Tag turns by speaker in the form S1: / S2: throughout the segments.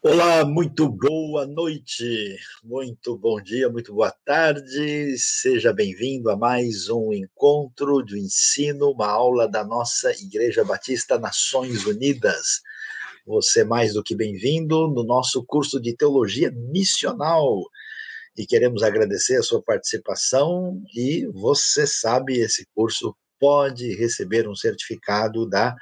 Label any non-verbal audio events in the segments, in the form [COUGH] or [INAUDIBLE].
S1: Olá, muito boa noite, muito bom dia, muito boa tarde. Seja bem-vindo a mais um encontro de ensino, uma aula da nossa Igreja Batista Nações Unidas. Você é mais do que bem-vindo no nosso curso de teologia missional. E queremos agradecer a sua participação e você sabe, esse curso pode receber um certificado da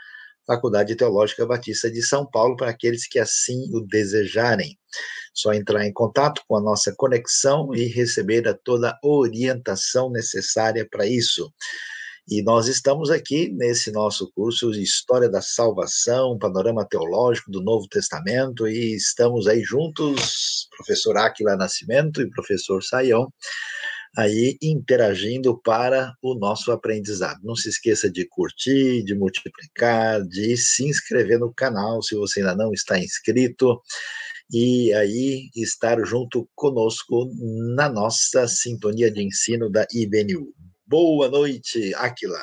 S1: Faculdade Teológica Batista de São Paulo, para aqueles que assim o desejarem. Só entrar em contato com a nossa conexão e receber a toda a orientação necessária para isso. E nós estamos aqui nesse nosso curso de História da Salvação, Panorama Teológico do Novo Testamento, e estamos aí juntos, professor Aquila Nascimento e professor Saião, aí interagindo para o nosso aprendizado. Não se esqueça de curtir, de multiplicar, de se inscrever no canal se você ainda não está inscrito e aí estar junto conosco na nossa sintonia de ensino da IBNU. Boa noite, Aquila.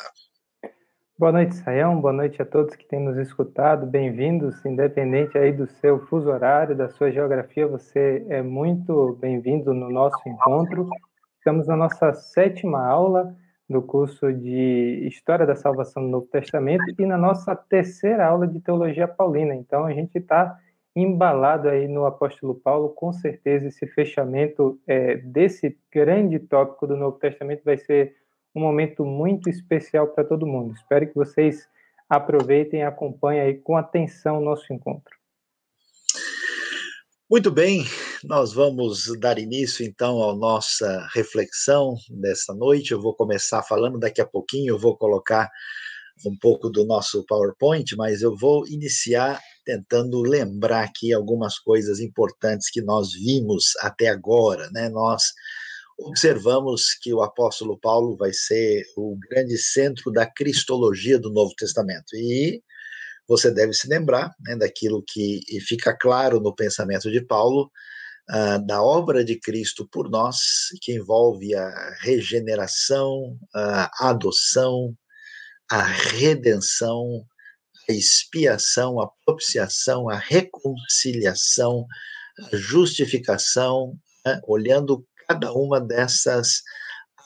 S2: Boa noite, Sayão. Boa noite a todos que têm nos escutado. Bem-vindos, independente aí do seu fuso horário, da sua geografia, você é muito bem-vindo no nosso encontro. Estamos na nossa sétima aula do curso de História da Salvação do Novo Testamento e na nossa terceira aula de Teologia Paulina. Então, a gente está embalado aí no apóstolo Paulo, com certeza esse fechamento é, desse grande tópico do Novo Testamento vai ser um momento muito especial para todo mundo. Espero que vocês aproveitem e acompanhem aí com atenção o nosso encontro.
S1: Muito bem, nós vamos dar início então à nossa reflexão desta noite. Eu vou começar falando daqui a pouquinho, eu vou colocar um pouco do nosso PowerPoint, mas eu vou iniciar tentando lembrar aqui algumas coisas importantes que nós vimos até agora, né? Nós observamos que o apóstolo Paulo vai ser o grande centro da cristologia do Novo Testamento. E você deve se lembrar né, daquilo que fica claro no pensamento de Paulo, uh, da obra de Cristo por nós, que envolve a regeneração, a adoção, a redenção, a expiação, a propiciação, a reconciliação, a justificação, né, olhando cada uma dessas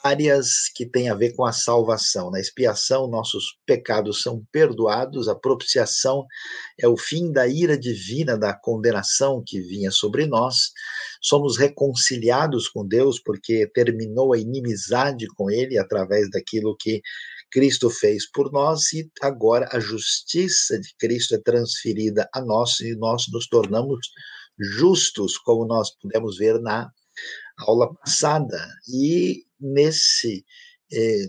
S1: áreas que têm a ver com a salvação. Na expiação, nossos pecados são perdoados, a propiciação é o fim da ira divina, da condenação que vinha sobre nós. Somos reconciliados com Deus porque terminou a inimizade com Ele através daquilo que Cristo fez por nós e agora a justiça de Cristo é transferida a nós e nós nos tornamos justos, como nós pudemos ver na aula passada. E nesse é,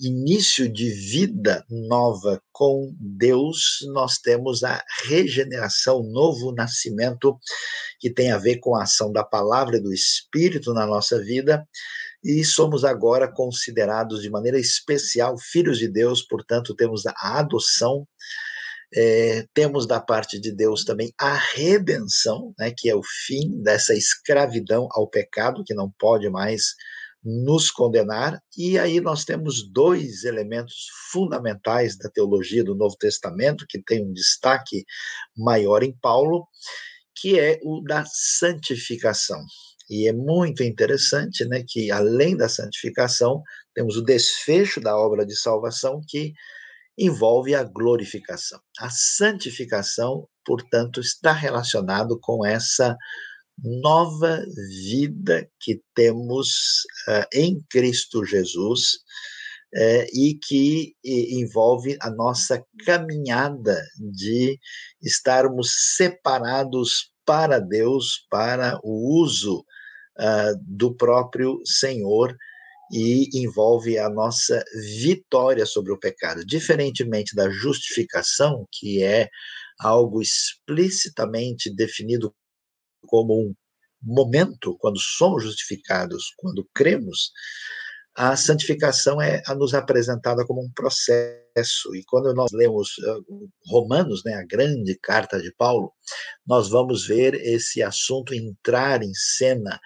S1: início de vida nova com Deus, nós temos a regeneração, novo nascimento, que tem a ver com a ação da palavra e do Espírito na nossa vida, e somos agora considerados de maneira especial filhos de Deus, portanto, temos a adoção. É, temos da parte de Deus também a redenção, né, que é o fim dessa escravidão ao pecado, que não pode mais nos condenar, e aí nós temos dois elementos fundamentais da teologia do Novo Testamento, que tem um destaque maior em Paulo, que é o da santificação. E é muito interessante né, que, além da santificação, temos o desfecho da obra de salvação que envolve a glorificação. A santificação, portanto, está relacionado com essa nova vida que temos uh, em Cristo Jesus uh, e que e, envolve a nossa caminhada de estarmos separados para Deus, para o uso uh, do próprio Senhor e envolve a nossa vitória sobre o pecado. Diferentemente da justificação, que é algo explicitamente definido como um momento, quando somos justificados, quando cremos, a santificação é a nos apresentada como um processo. E quando nós lemos uh, Romanos, né, a grande carta de Paulo, nós vamos ver esse assunto entrar em cena,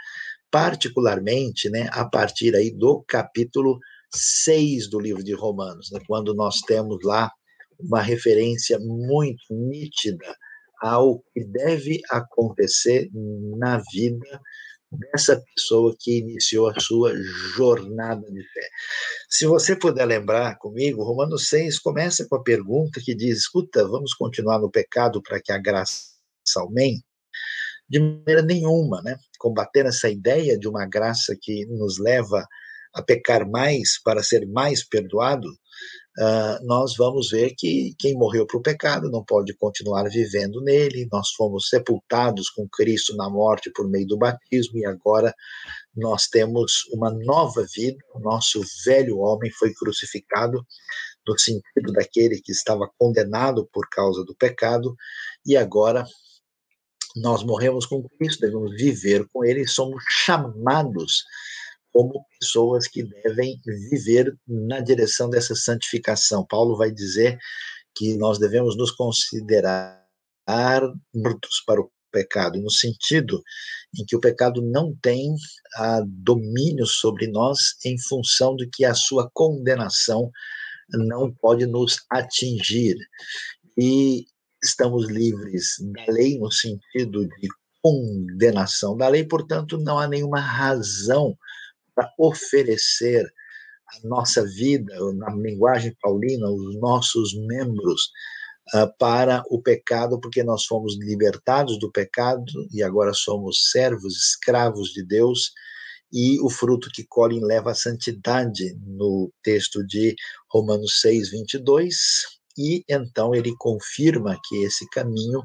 S1: particularmente né, a partir aí do capítulo 6 do livro de Romanos, né, quando nós temos lá uma referência muito nítida ao que deve acontecer na vida dessa pessoa que iniciou a sua jornada de fé. Se você puder lembrar comigo, Romanos 6 começa com a pergunta que diz: escuta, vamos continuar no pecado para que a graça aumente? De maneira nenhuma, né? Combater essa ideia de uma graça que nos leva a pecar mais para ser mais perdoado, uh, nós vamos ver que quem morreu para o pecado não pode continuar vivendo nele. Nós fomos sepultados com Cristo na morte por meio do batismo e agora nós temos uma nova vida. O nosso velho homem foi crucificado no sentido daquele que estava condenado por causa do pecado e agora nós morremos com Cristo, devemos viver com Ele, somos chamados como pessoas que devem viver na direção dessa santificação. Paulo vai dizer que nós devemos nos considerar mortos para o pecado, no sentido em que o pecado não tem a domínio sobre nós em função de que a sua condenação não pode nos atingir. E estamos livres da lei no sentido de condenação da lei, portanto, não há nenhuma razão para oferecer a nossa vida, na linguagem paulina, os nossos membros uh, para o pecado, porque nós fomos libertados do pecado e agora somos servos, escravos de Deus, e o fruto que colhem leva à santidade, no texto de Romanos 6, 22, e então ele confirma que esse caminho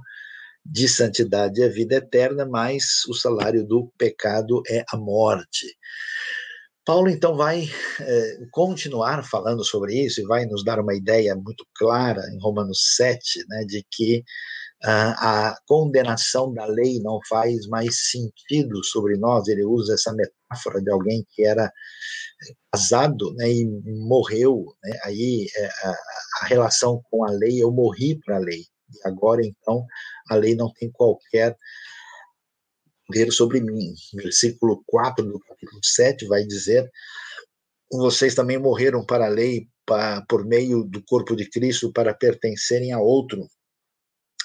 S1: de santidade é a vida eterna, mas o salário do pecado é a morte. Paulo então vai é, continuar falando sobre isso e vai nos dar uma ideia muito clara em Romanos 7, né, de que uh, a condenação da lei não faz mais sentido sobre nós. Ele usa essa metáfora de alguém que era casado né, e morreu. Né, aí é, a, a relação com a lei, eu morri para a lei. Agora, então, a lei não tem qualquer poder sobre mim. Versículo 4 do capítulo 7 vai dizer: Vocês também morreram para a lei por meio do corpo de Cristo para pertencerem a outro,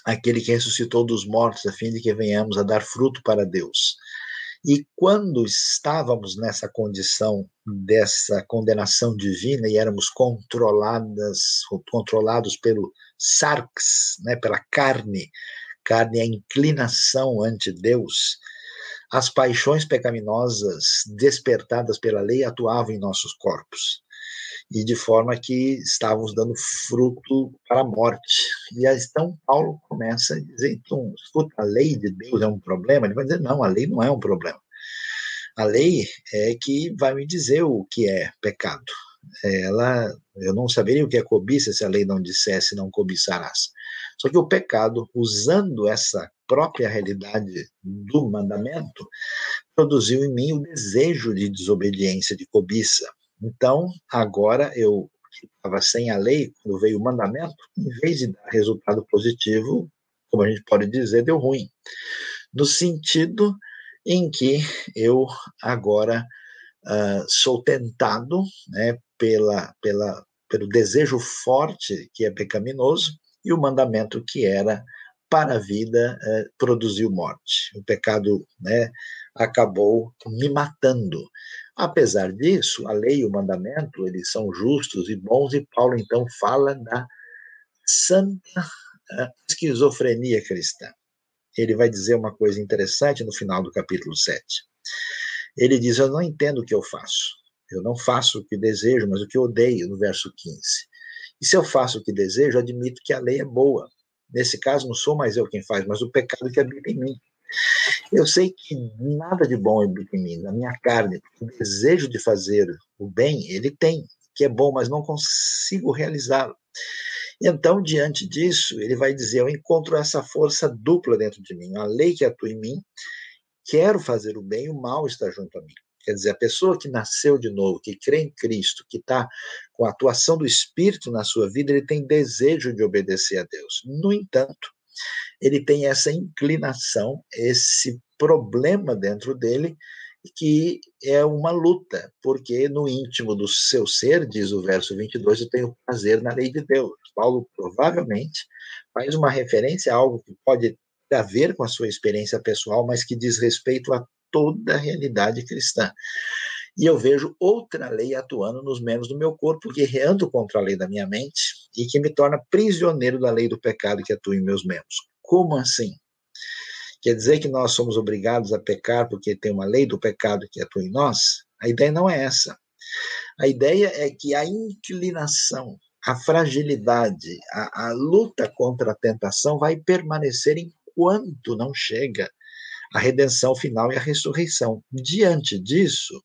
S1: aquele que ressuscitou dos mortos, a fim de que venhamos a dar fruto para Deus. E quando estávamos nessa condição dessa condenação divina e éramos controladas, controlados pelo sarx, né, pela carne, carne é a inclinação ante Deus, as paixões pecaminosas despertadas pela lei atuavam em nossos corpos e de forma que estávamos dando fruto para a morte. E então Paulo começa a dizer, então, escuta, a lei de Deus é um problema? Ele vai dizer, não, a lei não é um problema. A lei é que vai me dizer o que é pecado. Ela, eu não saberia o que é cobiça se a lei não dissesse não cobiçarás. Só que o pecado, usando essa própria realidade do mandamento, produziu em mim o desejo de desobediência, de cobiça. Então, agora eu estava sem a lei, quando veio o mandamento, em vez de dar resultado positivo, como a gente pode dizer, deu ruim. No sentido em que eu agora uh, sou tentado né, pela, pela, pelo desejo forte que é pecaminoso e o mandamento que era para a vida uh, produziu morte. O pecado né, acabou me matando. Apesar disso, a lei e o mandamento, eles são justos e bons, e Paulo então fala da santa uh, esquizofrenia cristã. Ele vai dizer uma coisa interessante no final do capítulo 7. Ele diz: Eu não entendo o que eu faço. Eu não faço o que desejo, mas o que odeio, no verso 15. E se eu faço o que desejo, admito que a lei é boa. Nesse caso, não sou mais eu quem faz, mas o pecado que habita em mim. Eu sei que nada de bom habita em mim, na minha carne. O desejo de fazer o bem, ele tem, que é bom, mas não consigo realizá-lo. Então, diante disso, ele vai dizer: Eu encontro essa força dupla dentro de mim, a lei que atua em mim, quero fazer o bem, o mal está junto a mim. Quer dizer, a pessoa que nasceu de novo, que crê em Cristo, que está com a atuação do Espírito na sua vida, ele tem desejo de obedecer a Deus. No entanto, ele tem essa inclinação, esse problema dentro dele, que é uma luta, porque no íntimo do seu ser, diz o verso 22, eu tenho prazer na lei de Deus. Paulo provavelmente faz uma referência a algo que pode a ver com a sua experiência pessoal, mas que diz respeito a toda a realidade cristã. E eu vejo outra lei atuando nos membros do meu corpo, guerreando contra a lei da minha mente e que me torna prisioneiro da lei do pecado que atua em meus membros. Como assim? Quer dizer que nós somos obrigados a pecar porque tem uma lei do pecado que atua em nós? A ideia não é essa. A ideia é que a inclinação, a fragilidade, a, a luta contra a tentação vai permanecer enquanto não chega a redenção final e a ressurreição. Diante disso,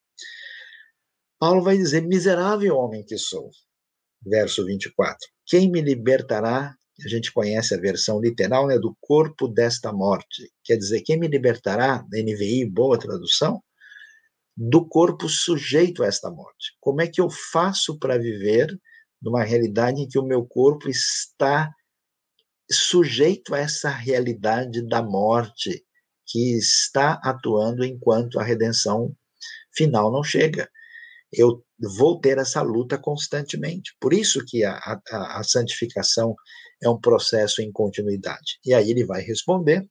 S1: Paulo vai dizer: Miserável homem que sou. Verso 24. Quem me libertará? A gente conhece a versão literal né, do corpo desta morte. Quer dizer, quem me libertará? NVI, boa tradução. Do corpo sujeito a esta morte. Como é que eu faço para viver numa realidade em que o meu corpo está sujeito a essa realidade da morte que está atuando enquanto a redenção final não chega eu vou ter essa luta constantemente. Por isso que a, a, a santificação é um processo em continuidade. E aí ele vai responder,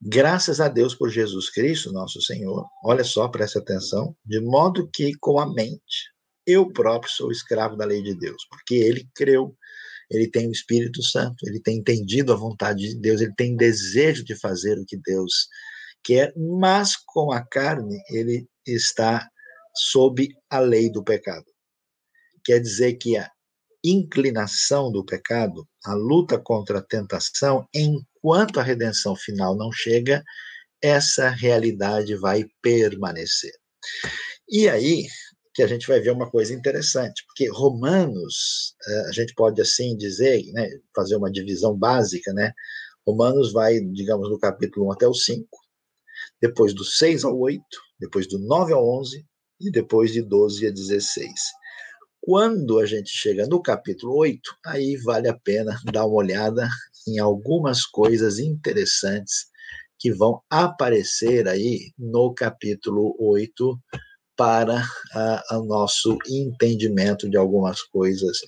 S1: graças a Deus por Jesus Cristo, nosso Senhor, olha só, presta atenção, de modo que com a mente eu próprio sou escravo da lei de Deus, porque ele creu, ele tem o Espírito Santo, ele tem entendido a vontade de Deus, ele tem desejo de fazer o que Deus quer, mas com a carne ele está sob a lei do pecado. Quer dizer que a inclinação do pecado, a luta contra a tentação, enquanto a redenção final não chega, essa realidade vai permanecer. E aí que a gente vai ver uma coisa interessante, porque Romanos, eh, a gente pode assim dizer, né, fazer uma divisão básica, né? Romanos vai, digamos, do capítulo 1 até o 5, depois do 6 ao 8, depois do 9 ao 11, e depois de 12 a 16. Quando a gente chega no capítulo 8, aí vale a pena dar uma olhada em algumas coisas interessantes que vão aparecer aí no capítulo 8 para o nosso entendimento de algumas coisas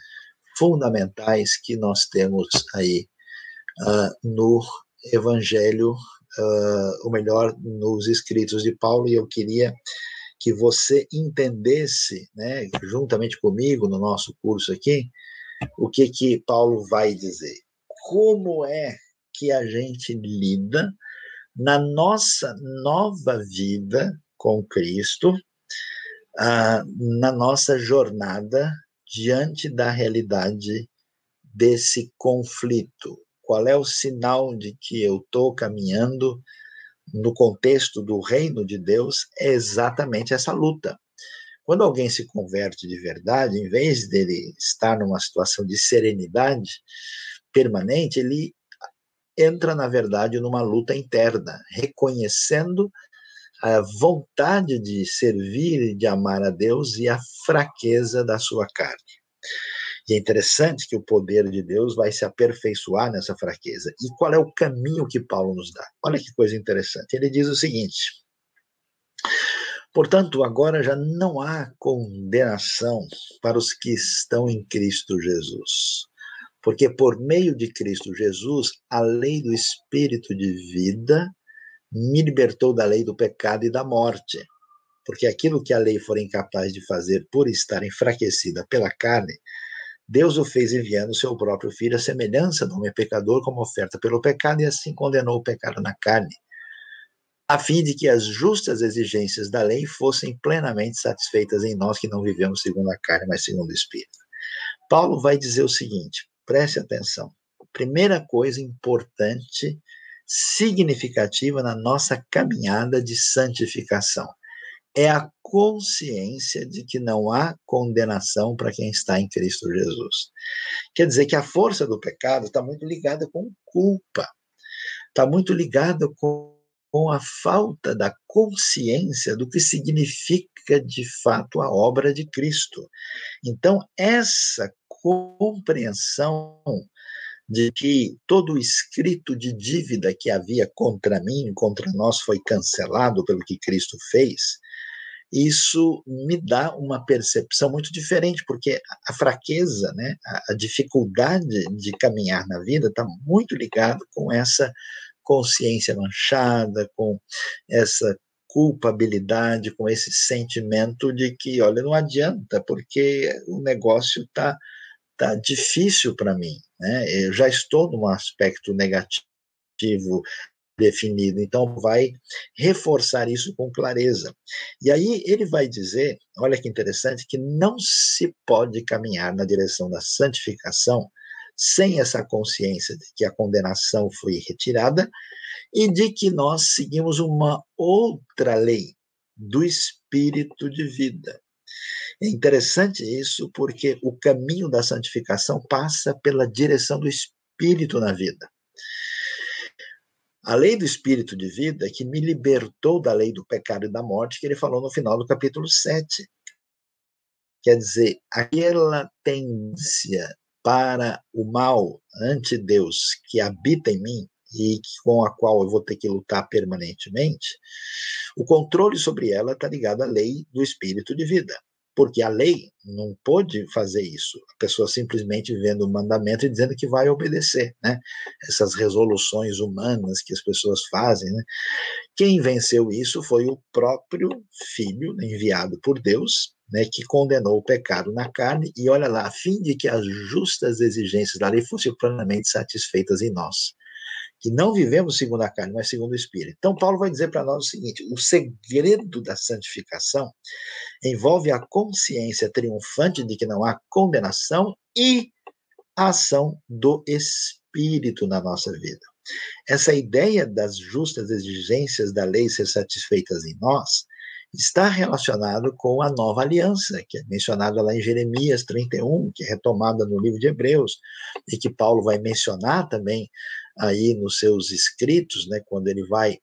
S1: fundamentais que nós temos aí uh, no Evangelho, uh, ou melhor, nos escritos de Paulo, e eu queria que você entendesse, né, juntamente comigo no nosso curso aqui, o que que Paulo vai dizer. Como é que a gente lida na nossa nova vida com Cristo, ah, na nossa jornada diante da realidade desse conflito? Qual é o sinal de que eu estou caminhando no contexto do reino de Deus é exatamente essa luta. Quando alguém se converte de verdade, em vez dele estar numa situação de serenidade permanente, ele entra, na verdade, numa luta interna, reconhecendo a vontade de servir e de amar a Deus e a fraqueza da sua carne. E é interessante que o poder de Deus vai se aperfeiçoar nessa fraqueza. E qual é o caminho que Paulo nos dá? Olha que coisa interessante. Ele diz o seguinte: Portanto, agora já não há condenação para os que estão em Cristo Jesus. Porque por meio de Cristo Jesus, a lei do Espírito de vida me libertou da lei do pecado e da morte. Porque aquilo que a lei for incapaz de fazer por estar enfraquecida pela carne, Deus o fez enviando o seu próprio filho, a semelhança do homem pecador, como oferta pelo pecado, e assim condenou o pecado na carne, a fim de que as justas exigências da lei fossem plenamente satisfeitas em nós que não vivemos segundo a carne, mas segundo o Espírito. Paulo vai dizer o seguinte: preste atenção. Primeira coisa importante, significativa na nossa caminhada de santificação é a consciência de que não há condenação para quem está em Cristo Jesus. Quer dizer que a força do pecado está muito ligada com culpa, está muito ligada com, com a falta da consciência do que significa de fato a obra de Cristo. Então, essa compreensão de que todo o escrito de dívida que havia contra mim, contra nós, foi cancelado pelo que Cristo fez, isso me dá uma percepção muito diferente, porque a fraqueza, né, a, dificuldade de caminhar na vida está muito ligado com essa consciência manchada, com essa culpabilidade, com esse sentimento de que, olha, não adianta, porque o negócio está tá difícil para mim, né? Eu já estou num aspecto negativo definido, então vai reforçar isso com clareza. E aí ele vai dizer, olha que interessante, que não se pode caminhar na direção da santificação sem essa consciência de que a condenação foi retirada e de que nós seguimos uma outra lei do espírito de vida. É interessante isso porque o caminho da santificação passa pela direção do espírito na vida. A lei do espírito de vida que me libertou da lei do pecado e da morte, que ele falou no final do capítulo 7. Quer dizer, aquela tendência para o mal ante Deus que habita em mim, e com a qual eu vou ter que lutar permanentemente, o controle sobre ela está ligado à lei do espírito de vida. Porque a lei não pode fazer isso. A pessoa simplesmente vendo o mandamento e dizendo que vai obedecer, né? Essas resoluções humanas que as pessoas fazem, né? Quem venceu isso foi o próprio Filho enviado por Deus, né, que condenou o pecado na carne, e olha lá, a fim de que as justas exigências da lei fossem plenamente satisfeitas em nós que não vivemos segundo a carne, mas segundo o Espírito. Então, Paulo vai dizer para nós o seguinte: o segredo da santificação envolve a consciência triunfante de que não há condenação e a ação do Espírito na nossa vida. Essa ideia das justas exigências da lei ser satisfeitas em nós está relacionado com a nova aliança, que é mencionada lá em Jeremias 31, que é retomada no livro de Hebreus, e que Paulo vai mencionar também aí nos seus escritos, né, quando ele vai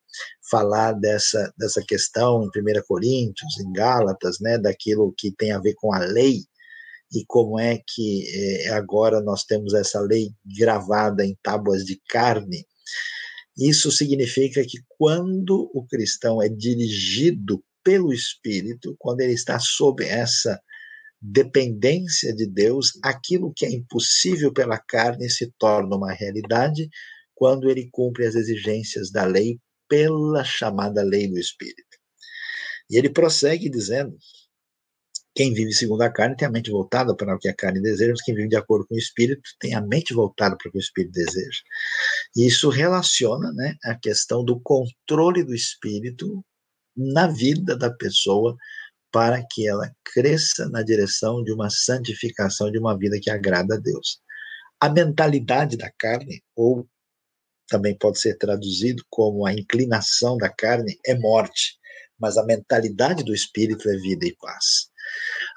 S1: falar dessa, dessa questão em 1 Coríntios, em Gálatas, né, daquilo que tem a ver com a lei, e como é que eh, agora nós temos essa lei gravada em tábuas de carne. Isso significa que quando o cristão é dirigido pelo Espírito, quando ele está sob essa dependência de Deus, aquilo que é impossível pela carne se torna uma realidade quando ele cumpre as exigências da lei pela chamada lei do Espírito. E ele prossegue dizendo: quem vive segundo a carne tem a mente voltada para o que a carne deseja, mas quem vive de acordo com o Espírito tem a mente voltada para o que o Espírito deseja. E isso relaciona né, a questão do controle do Espírito na vida da pessoa para que ela cresça na direção de uma santificação, de uma vida que agrada a Deus. A mentalidade da carne, ou também pode ser traduzido como a inclinação da carne, é morte, mas a mentalidade do espírito é vida e paz.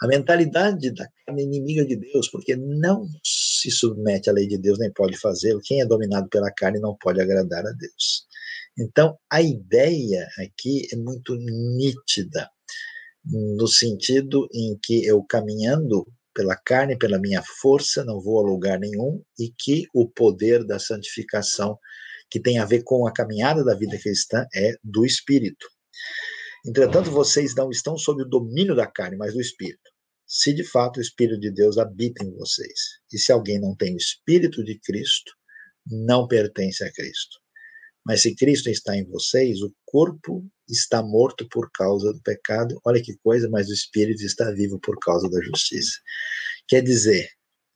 S1: A mentalidade da carne é inimiga de Deus, porque não se submete à lei de Deus, nem pode fazê-lo. Quem é dominado pela carne não pode agradar a Deus. Então, a ideia aqui é muito nítida, no sentido em que eu caminhando pela carne, pela minha força, não vou a lugar nenhum, e que o poder da santificação, que tem a ver com a caminhada da vida cristã, é do Espírito. Entretanto, vocês não estão sob o domínio da carne, mas do Espírito. Se de fato o Espírito de Deus habita em vocês. E se alguém não tem o Espírito de Cristo, não pertence a Cristo. Mas se Cristo está em vocês, o corpo está morto por causa do pecado. Olha que coisa, mas o espírito está vivo por causa da justiça. Quer dizer,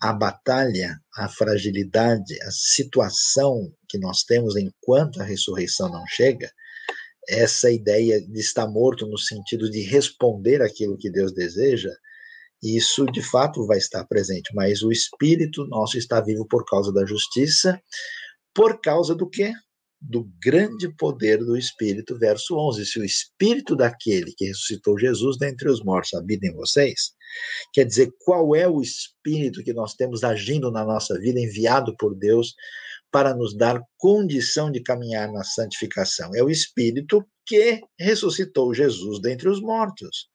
S1: a batalha, a fragilidade, a situação que nós temos enquanto a ressurreição não chega, essa ideia de estar morto no sentido de responder aquilo que Deus deseja, isso de fato vai estar presente, mas o espírito nosso está vivo por causa da justiça, por causa do quê? Do grande poder do Espírito, verso 11. Se o Espírito daquele que ressuscitou Jesus dentre os mortos habita em vocês, quer dizer, qual é o Espírito que nós temos agindo na nossa vida, enviado por Deus para nos dar condição de caminhar na santificação? É o Espírito que ressuscitou Jesus dentre os mortos.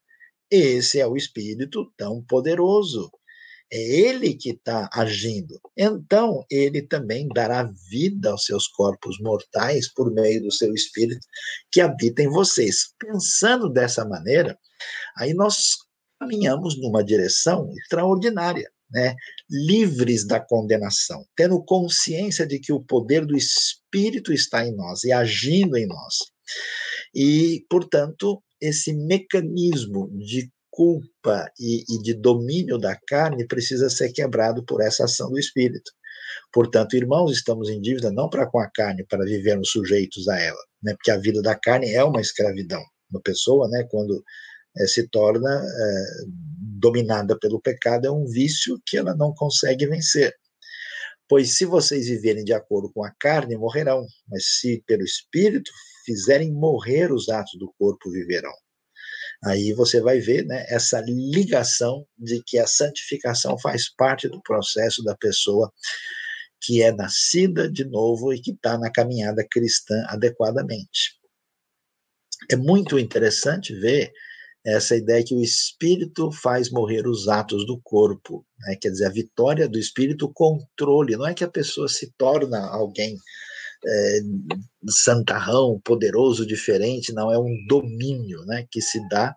S1: Esse é o Espírito tão poderoso É ele que está agindo. Então, ele também dará vida aos seus corpos mortais por meio do seu espírito que habita em vocês. Pensando dessa maneira, aí nós caminhamos numa direção extraordinária. Né, livres da condenação, tendo consciência de que o poder do Espírito está em nós e agindo em nós. E, portanto, esse mecanismo de culpa e, e, de domínio da carne precisa ser quebrado por essa ação do Espírito. Portanto, irmãos, estamos em dívida não para com a carne, para vivermos sujeitos a ela, né? porque a vida da carne é uma escravidão. Uma pessoa, né, quando é, se torna é, dominada pelo pecado, é um vício que ela não consegue vencer. Pois se vocês viverem de acordo com a carne, morrerão, mas se pelo Espírito fizerem morrer os atos do corpo, viverão. Aí você vai ver né, essa ligação de que a santificação faz parte do processo da pessoa que é nascida de novo e que está na caminhada cristã adequadamente. É muito interessante ver essa ideia que o espírito faz morrer os atos do corpo, né? quer dizer, a vitória do espírito, o controle, não é que a pessoa se torna alguém é, santarrão, poderoso, diferente, não, é um domínio né, que se dá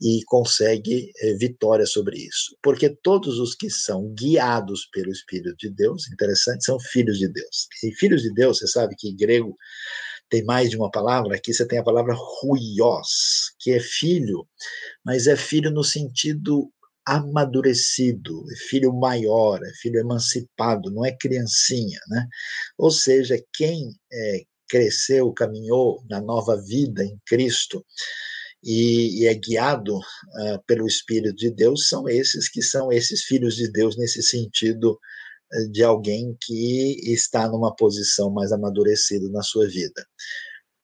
S1: e consegue é, vitória sobre isso. Porque todos os que são guiados pelo Espírito de Deus, interessante, são filhos de Deus. E filhos de Deus, você sabe que em grego tem mais de uma palavra, aqui você tem a palavra ruios, que é filho, mas é filho no sentido amadurecido, é filho maior, é filho emancipado, não é criancinha, né? Ou seja, quem é, cresceu, caminhou na nova vida em Cristo e, e é guiado uh, pelo Espírito de Deus, são esses que são esses filhos de Deus nesse sentido uh, de alguém que está numa posição mais amadurecida na sua vida.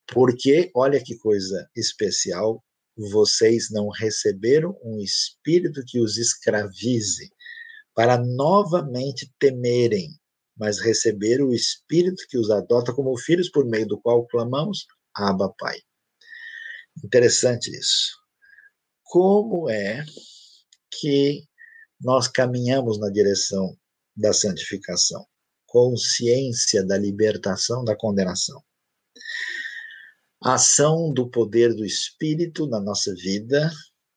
S1: Porque, olha que coisa especial, vocês não receberam um espírito que os escravize, para novamente temerem, mas receberam o espírito que os adota como filhos, por meio do qual clamamos, Abba, Pai. Interessante isso. Como é que nós caminhamos na direção da santificação? Consciência da libertação da condenação a ação do poder do Espírito na nossa vida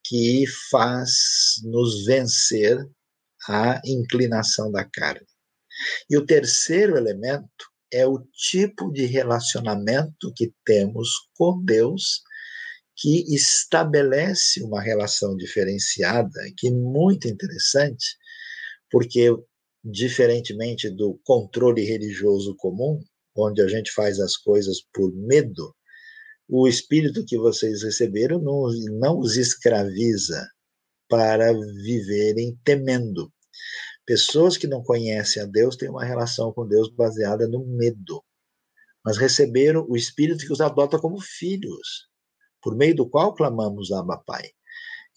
S1: que faz nos vencer a inclinação da carne. E o terceiro elemento é o tipo de relacionamento que temos com Deus, que estabelece uma relação diferenciada, que é muito interessante, porque, diferentemente do controle religioso comum, onde a gente faz as coisas por medo, o espírito que vocês receberam não, não os escraviza para viverem temendo. Pessoas que não conhecem a Deus têm uma relação com Deus baseada no medo, mas receberam o espírito que os adota como filhos, por meio do qual clamamos Abba Pai.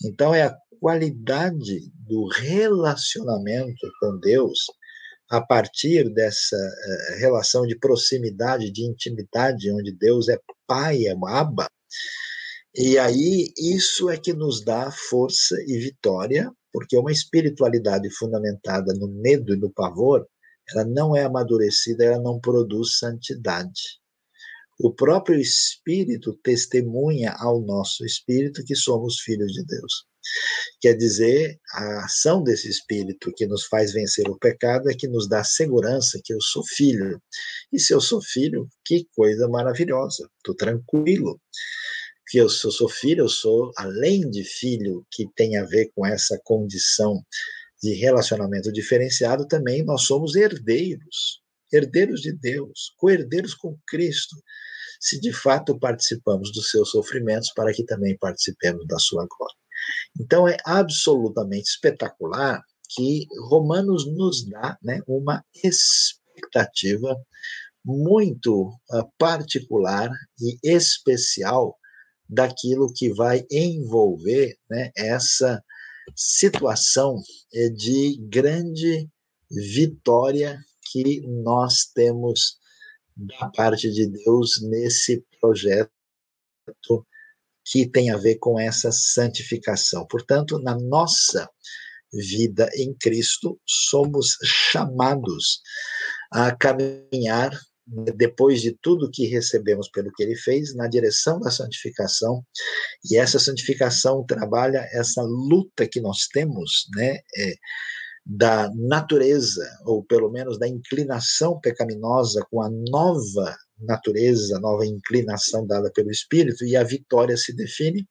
S1: Então é a qualidade do relacionamento com Deus a partir dessa uh, relação de proximidade, de intimidade, onde Deus é Pai, é Abba, e aí isso é que nos dá força e vitória, porque uma espiritualidade fundamentada no medo e no pavor, ela não é amadurecida, ela não produz santidade. O próprio Espírito testemunha ao nosso espírito que somos filhos de Deus. Quer dizer, a ação desse Espírito que nos faz vencer o pecado é que nos dá segurança que eu sou filho. E se eu sou filho, que coisa maravilhosa, estou tranquilo. Que eu, eu sou filho, eu sou, além de filho, que tem a ver com essa condição de relacionamento diferenciado, também nós somos herdeiros, herdeiros de Deus, co-herdeiros com Cristo, se de fato participamos dos seus sofrimentos, para que também participemos da sua glória. Então é absolutamente espetacular que Romanos nos dá né, uma expectativa muito uh, particular e especial daquilo que vai envolver né, essa situação eh, de grande vitória que nós temos da parte de Deus nesse projeto que tem a ver com essa santificação. Portanto, na nossa vida em Cristo, somos chamados a caminhar depois de tudo que recebemos pelo que ele fez, na direção da santificação, e essa santificação trabalha essa luta que nós temos, né, é, da natureza, ou pelo menos da inclinação pecaminosa com a nova natureza, nova inclinação dada pelo Espírito, e a vitória se define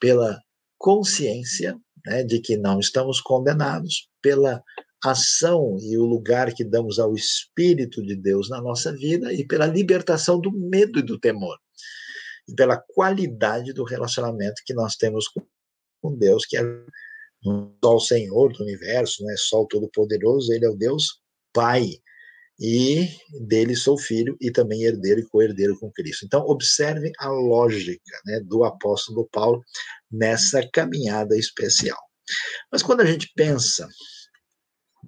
S1: pela consciência né, de que não estamos condenados, pela ação e o lugar que damos ao Espírito de Deus na nossa vida e pela libertação do medo e do temor, e pela qualidade do relacionamento que nós temos com Deus, que é só o Senhor do universo, não é só o Todo-Poderoso, ele é o Deus Pai, e dele sou filho e também herdeiro e co-herdeiro com Cristo. Então, observe a lógica né, do apóstolo Paulo nessa caminhada especial. Mas quando a gente pensa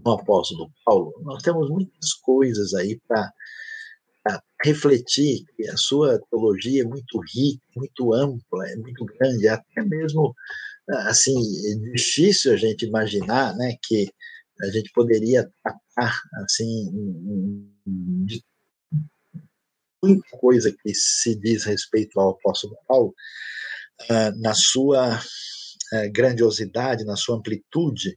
S1: no apóstolo Paulo, nós temos muitas coisas aí para refletir que a sua teologia é muito rica, muito ampla, é muito grande, é até mesmo assim difícil a gente imaginar, né, que a gente poderia tratar assim de muita coisa que se diz respeito ao apóstolo Paulo uh, na sua uh, grandiosidade, na sua amplitude,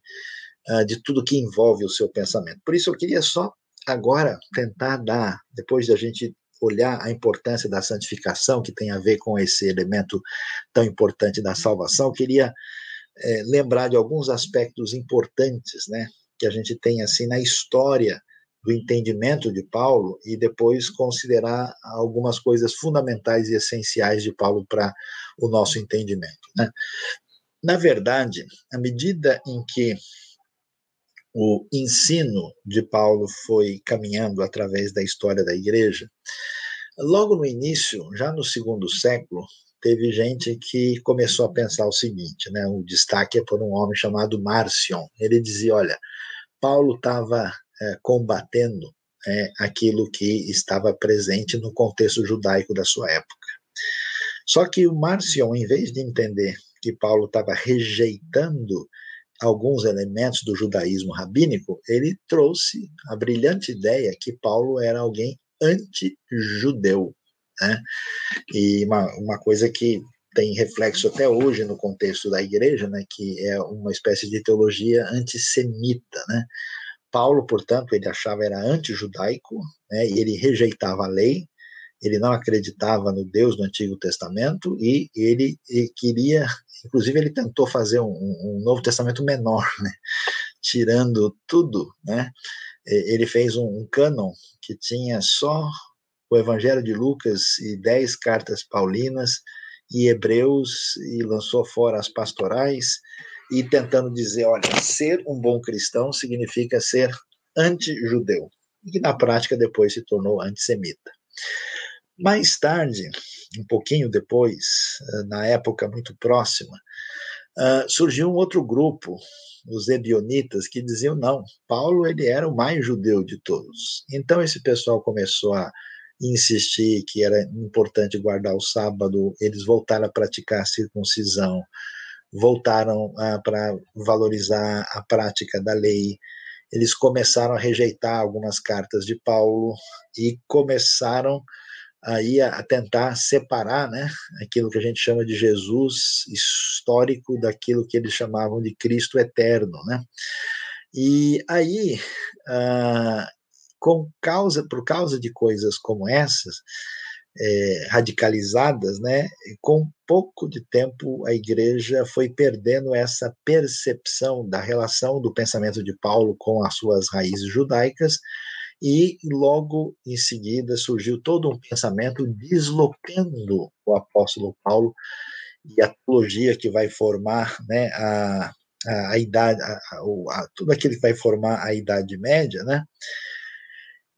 S1: uh, de tudo que envolve o seu pensamento. Por isso eu queria só agora tentar dar, depois de a gente olhar a importância da santificação, que tem a ver com esse elemento tão importante da salvação, queria é, lembrar de alguns aspectos importantes, né, que a gente tem assim na história do entendimento de Paulo e depois considerar algumas coisas fundamentais e essenciais de Paulo para o nosso entendimento. Né? Na verdade, à medida em que o ensino de Paulo foi caminhando através da história da igreja, logo no início, já no segundo século, teve gente que começou a pensar o seguinte, né? O destaque é por um homem chamado Marcion. Ele dizia, olha, Paulo estava é, combatendo é, aquilo que estava presente no contexto judaico da sua época. Só que o Marcion, em vez de entender que Paulo estava rejeitando alguns elementos do judaísmo rabínico, ele trouxe a brilhante ideia que Paulo era alguém anti-judeu. Né? E uma, uma coisa que tem reflexo até hoje no contexto da igreja, né, que é uma espécie de teologia antissemita, né? Paulo, portanto, ele achava era anti-judaico, né, e ele rejeitava a lei, ele não acreditava no Deus do Antigo Testamento e ele, queria, inclusive ele tentou fazer um, um, Novo Testamento menor, né, tirando tudo, né, ele fez um, um cânon que tinha só o Evangelho de Lucas e dez cartas paulinas e Hebreus e lançou fora as pastorais e tentando dizer, olha, ser um bom cristão significa ser anti-judeu, e que na prática depois se tornou antissemita. Mais tarde, um pouquinho depois, na época muito próxima, uh, surgiu um outro grupo, os ebionitas, que diziam não, Paulo ele era o mais judeu de todos. Então esse pessoal começou a insistir que era importante guardar o sábado, eles voltaram a praticar a circuncisão, voltaram para valorizar a prática da lei, eles começaram a rejeitar algumas cartas de Paulo e começaram aí a, a tentar separar, né, aquilo que a gente chama de Jesus histórico daquilo que eles chamavam de Cristo eterno, né? E aí, ah, com causa, por causa de coisas como essas, é, radicalizadas, né, com pouco de tempo a igreja foi perdendo essa percepção da relação do pensamento de Paulo com as suas raízes judaicas, e logo em seguida surgiu todo um pensamento deslocando o apóstolo Paulo e a teologia que vai formar né, a, a, a idade, a, a, tudo aquilo que vai formar a Idade Média, né,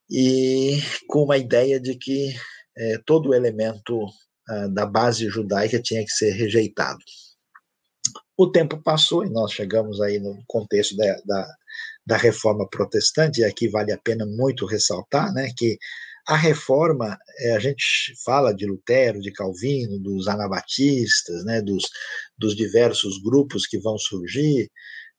S1: e com uma ideia de que é, todo elemento ah, da base judaica tinha que ser rejeitado. O tempo passou e nós chegamos aí no contexto da, da, da reforma protestante, e aqui vale a pena muito ressaltar né, que a reforma, é, a gente fala de Lutero, de Calvino, dos anabatistas, né, dos, dos diversos grupos que vão surgir,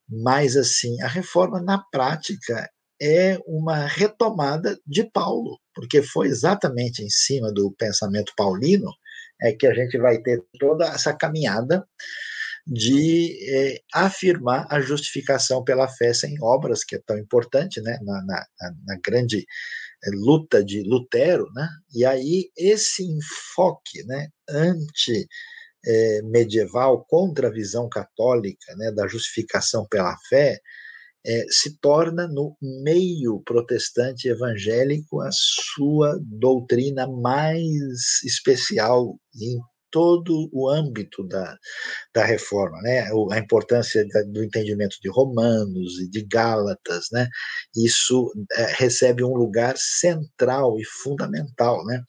S1: Mas, assim, a reforma, na prática, é uma retomada de Paulo, porque foi exatamente em cima do pensamento paulino é que a gente vai ter toda essa caminhada de é, afirmar a justificação pela fé sem obras, que é tão importante né, na, na, na grande é, luta de Lutero, né? E aí esse enfoque, né, anti é, medieval contra a visão católica, né, da justificação pela fé, é, se torna no meio protestante evangélico a sua doutrina mais especial em todo o âmbito da, da reforma, né? a importância do entendimento de Romanos e de Gálatas, né? isso é, recebe um lugar central e fundamental. Né?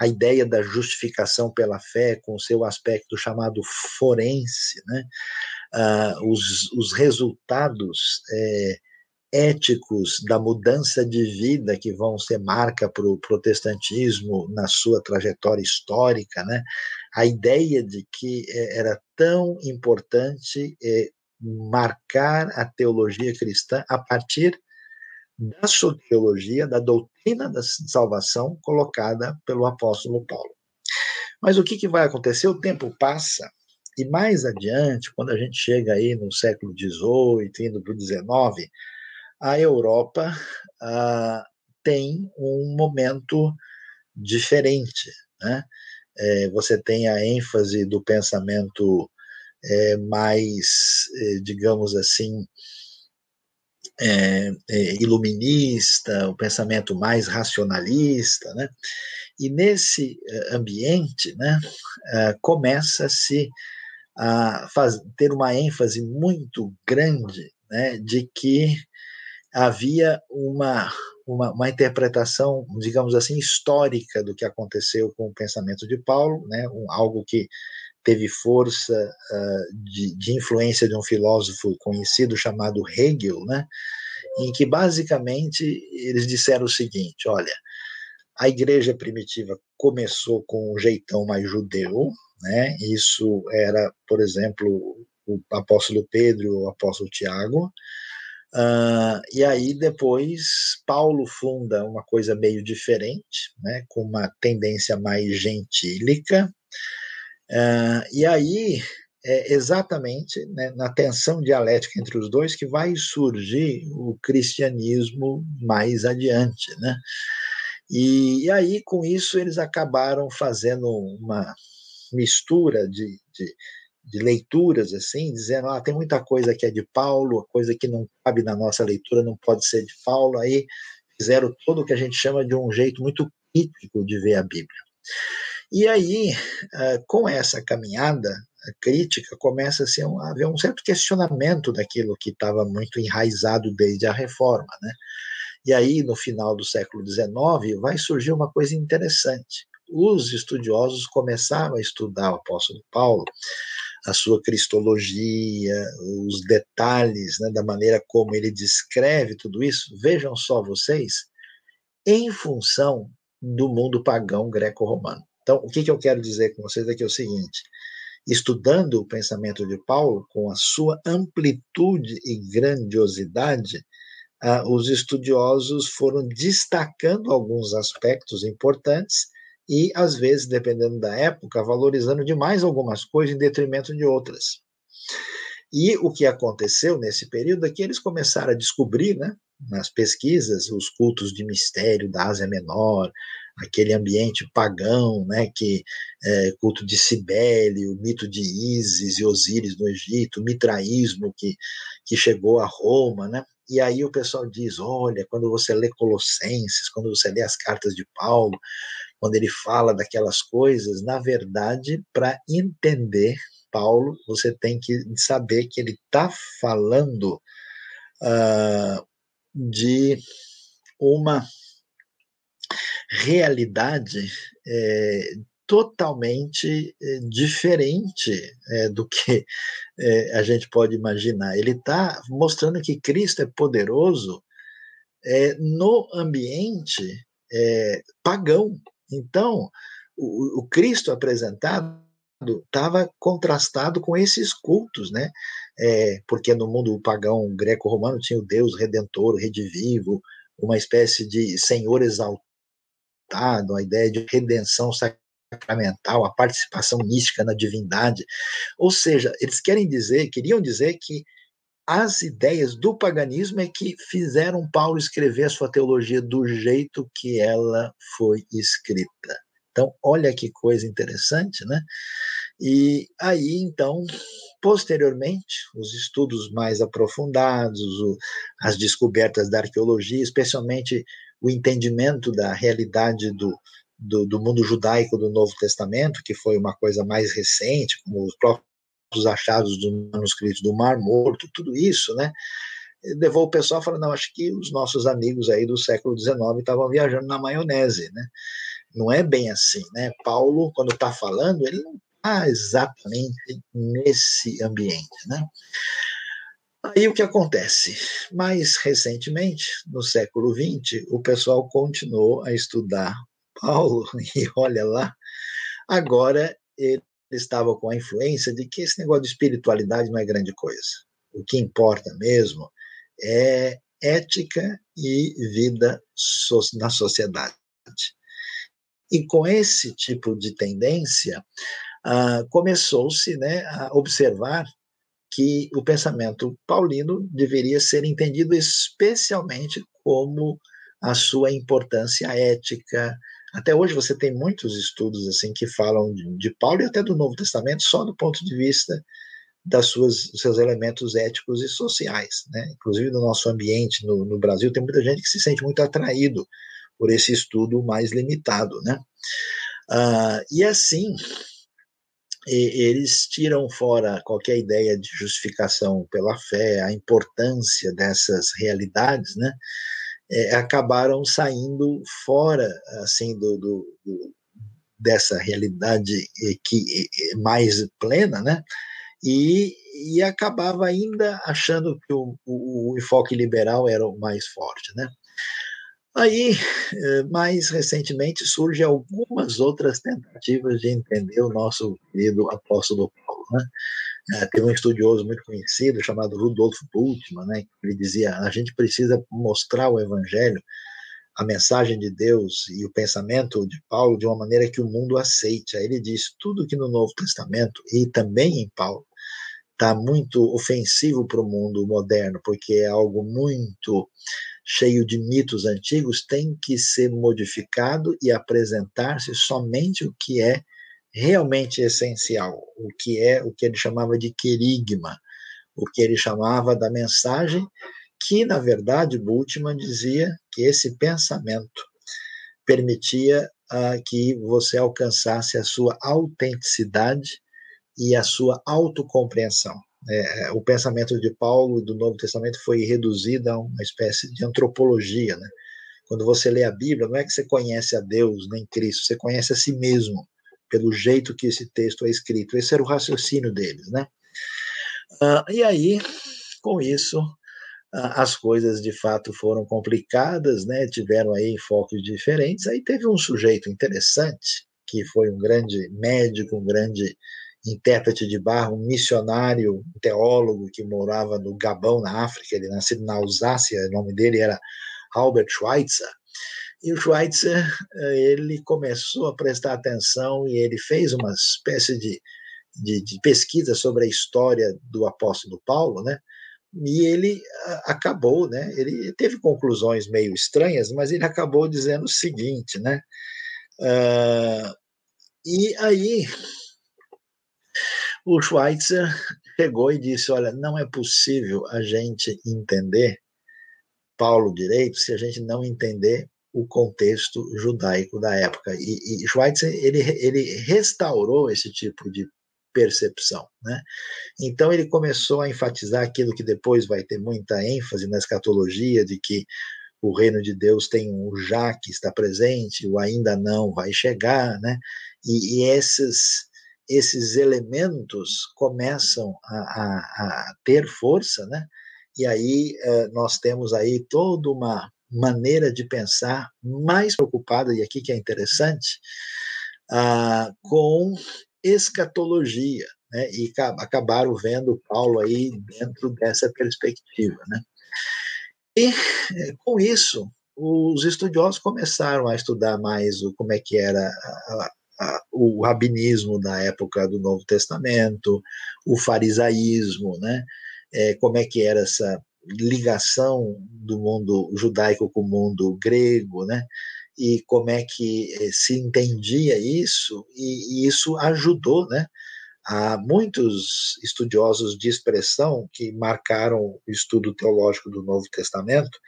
S1: A ideia da justificação pela fé, com seu aspecto chamado forense, né? Uh, os, os resultados é, éticos da mudança de vida que vão ser marca para o protestantismo na sua trajetória histórica, né? A ideia de que é, era tão importante é, marcar a teologia cristã a partir da soteriologia, da doutrina da salvação colocada pelo apóstolo Paulo. Mas o que, que vai acontecer? O tempo passa e mais adiante, quando a gente chega aí no século XVIII, indo para o XIX, a Europa ah, tem um momento diferente. Né? É, você tem a ênfase do pensamento é, mais, é, digamos assim, é, é, iluminista, o pensamento mais racionalista, né? E nesse é, ambiente, né, começa-se a faz, ter uma ênfase muito grande né, de que havia uma, uma, uma, interpretação, digamos assim, histórica do que aconteceu com o pensamento de Paulo, né, um, algo que teve força uh, de, de, influência de um filósofo conhecido chamado Hegel, né, em que basicamente eles disseram o seguinte: olha, a igreja primitiva começou com um jeitão mais judeu, né, isso era, por exemplo, o apóstolo Pedro o apóstolo Tiago, Uh, e aí depois Paulo funda uma coisa meio diferente, né, com uma tendência mais gentílica. Uh, e aí é exatamente né, na tensão dialética entre os dois que vai surgir o cristianismo mais adiante, né? E, e aí com isso eles acabaram fazendo uma mistura de, de de leituras, assim, dizendo, ah, tem muita coisa que é de Paulo, coisa que não cabe na nossa leitura, não pode ser de Paulo, aí fizeram todo o que a gente chama de um jeito muito crítico de ver a Bíblia. E aí, ah, com essa caminhada crítica, começa-se a haver um certo questionamento daquilo que estava muito enraizado desde a reforma, né? E aí, no final do século XIX, vai surgir uma coisa interessante. Os estudiosos começaram a estudar o apóstolo Paulo a sua cristologia, os detalhes né, da maneira como ele descreve tudo isso, vejam só vocês, em função do mundo pagão greco-romano. Então, o que, que eu quero dizer com vocês aqui é o seguinte: estudando o pensamento de Paulo, com a sua amplitude e grandiosidade, ah, os estudiosos foram destacando alguns aspectos importantes e, às vezes, dependendo da época, valorizando demais algumas coisas em detrimento de outras. E o que aconteceu nesse período é que eles começaram a descobrir, né, nas pesquisas, os cultos de mistério da Ásia Menor, aquele ambiente pagão, né, que é, culto de Cibele, o mito de Ísis e Osíris no Egito, o mitraísmo que, que chegou a Roma, né, e aí o pessoal diz, olha, quando você lê Colossenses, quando você lê as cartas de Paulo, quando ele fala daquelas coisas, na verdade, para entender Paulo, você tem que saber que ele está falando uh, de uma realidade é, totalmente é, diferente é, do que é, a gente pode imaginar. Ele está mostrando que Cristo é poderoso é, no ambiente é, pagão, então, o, o Cristo apresentado estava contrastado com esses cultos, né? É, porque no mundo pagão greco-romano tinha o Deus redentor, redivivo, uma espécie de Senhor exaltado, a ideia de redenção sacramental, a participação mística na divindade. Ou seja, eles querem dizer, queriam dizer que as ideias do paganismo é que fizeram Paulo escrever a sua teologia do jeito que ela foi escrita. Então, olha que coisa interessante, né? E aí, então, posteriormente, os estudos mais aprofundados, as descobertas da arqueologia, especialmente o entendimento da realidade do, do, do, mundo judaico do Novo Testamento, que foi uma coisa mais recente, como os próprios achados dos manuscritos do Mar Morto, tudo isso, né? Levou o pessoal falar, não, acho que os nossos amigos aí do século XIX estavam viajando na maionese, né? Não é bem assim, né? Paulo, quando está falando, ele não está exatamente nesse ambiente, né? Aí o que acontece? Mais recentemente, no século XX, o pessoal continuou a estudar Paulo, [LAUGHS] e olha lá, agora ele estava com a influência de que esse negócio de espiritualidade não é grande coisa. O que importa mesmo é ética e vida na sociedade. E com esse tipo de tendência, ah, começou-se né, a observar que o pensamento paulino deveria ser entendido especialmente como a sua importância ética. Até hoje você tem muitos estudos assim que falam de, de Paulo e até do Novo Testamento só do ponto de vista das suas seus elementos éticos e sociais, né? Inclusive no nosso ambiente no, no Brasil tem muita gente que se sente muito atraído por esse estudo mais limitado, né? Ah, e assim, eles tiram fora qualquer ideia de justificação pela fé, a importância dessas realidades, né? É, acabaram saindo fora, assim, do, do, do dessa realidade que mais plena, né? E, e acabava ainda achando que o, o, o enfoque liberal era o mais forte, né? Aí, eh, mais recentemente, surgem algumas outras tentativas de entender o nosso querido apóstolo Paulo. Né? É, tem um estudioso muito conhecido chamado Rudolf Bultmann, né? ele dizia: a gente precisa mostrar o evangelho, a mensagem de Deus e o pensamento de Paulo de uma maneira que o mundo aceite. Aí ele diz: tudo que no Novo Testamento e também em Paulo está muito ofensivo para o mundo moderno, porque é algo muito cheio de mitos antigos, tem que ser modificado e apresentar-se somente o que é realmente essencial, o que é o que ele chamava de querigma, o que ele chamava da mensagem, que na verdade Bultmann dizia que esse pensamento permitia uh, que você alcançasse a sua autenticidade e a sua autocompreensão. É, é, o pensamento de Paulo do Novo Testamento foi reduzido a uma espécie de antropologia. Né? Quando você lê a Bíblia, não é que você conhece a Deus nem Cristo, você conhece a si mesmo, pelo jeito que esse texto é escrito. Esse era o raciocínio deles. Né? Ah, e aí, com isso, as coisas de fato foram complicadas, né? tiveram aí focos diferentes. Aí teve um sujeito interessante, que foi um grande médico, um grande intérprete de barro, um missionário, um teólogo que morava no Gabão, na África, ele nascido na Alsácia, o nome dele era Albert Schweitzer. E o Schweitzer, eh, ele começou a prestar atenção e ele fez uma espécie de, de, de pesquisa sobre a história do apóstolo Paulo, né? E ele acabou, né? Ele teve conclusões meio estranhas, mas ele acabou dizendo o seguinte, né? Uh, e aí o Schweitzer chegou e disse: Olha, não é possível a gente entender Paulo direito se a gente não entender o contexto judaico da época. E, e Schweitzer ele, ele restaurou esse tipo de percepção. Né? Então ele começou a enfatizar aquilo que depois vai ter muita ênfase na escatologia, de que o reino de Deus tem um já que está presente, o ainda não vai chegar, né? E, e esses esses elementos começam a, a, a ter força, né? E aí eh, nós temos aí toda uma maneira de pensar mais preocupada, e aqui que é interessante, ah, com escatologia, né? E acabaram vendo Paulo aí dentro dessa perspectiva, né? E com isso, os estudiosos começaram a estudar mais o, como é que era a, a, o rabinismo da época do Novo Testamento, o farisaísmo, né? É, como é que era essa ligação do mundo judaico com o mundo grego, né? E como é que eh, se entendia isso, e, e isso ajudou, né? Há muitos estudiosos de expressão que marcaram o estudo teológico do Novo Testamento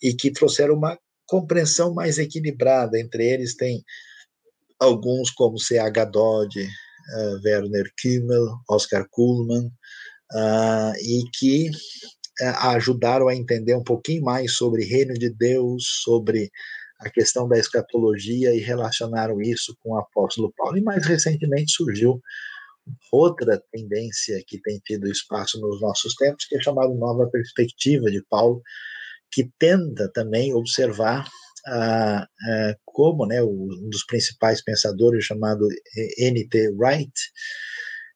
S1: e que trouxeram uma compreensão mais equilibrada. Entre eles tem alguns como C.H. Dodd, uh, Werner Kimmel, Oscar Kuhlmann, uh, e que uh, ajudaram a entender um pouquinho mais sobre reino de Deus, sobre a questão da escatologia e relacionaram isso com o apóstolo Paulo. E mais recentemente surgiu outra tendência que tem tido espaço nos nossos tempos, que é chamada Nova Perspectiva de Paulo, que tenta também observar ah, ah, como né, um dos principais pensadores, chamado N.T. Wright,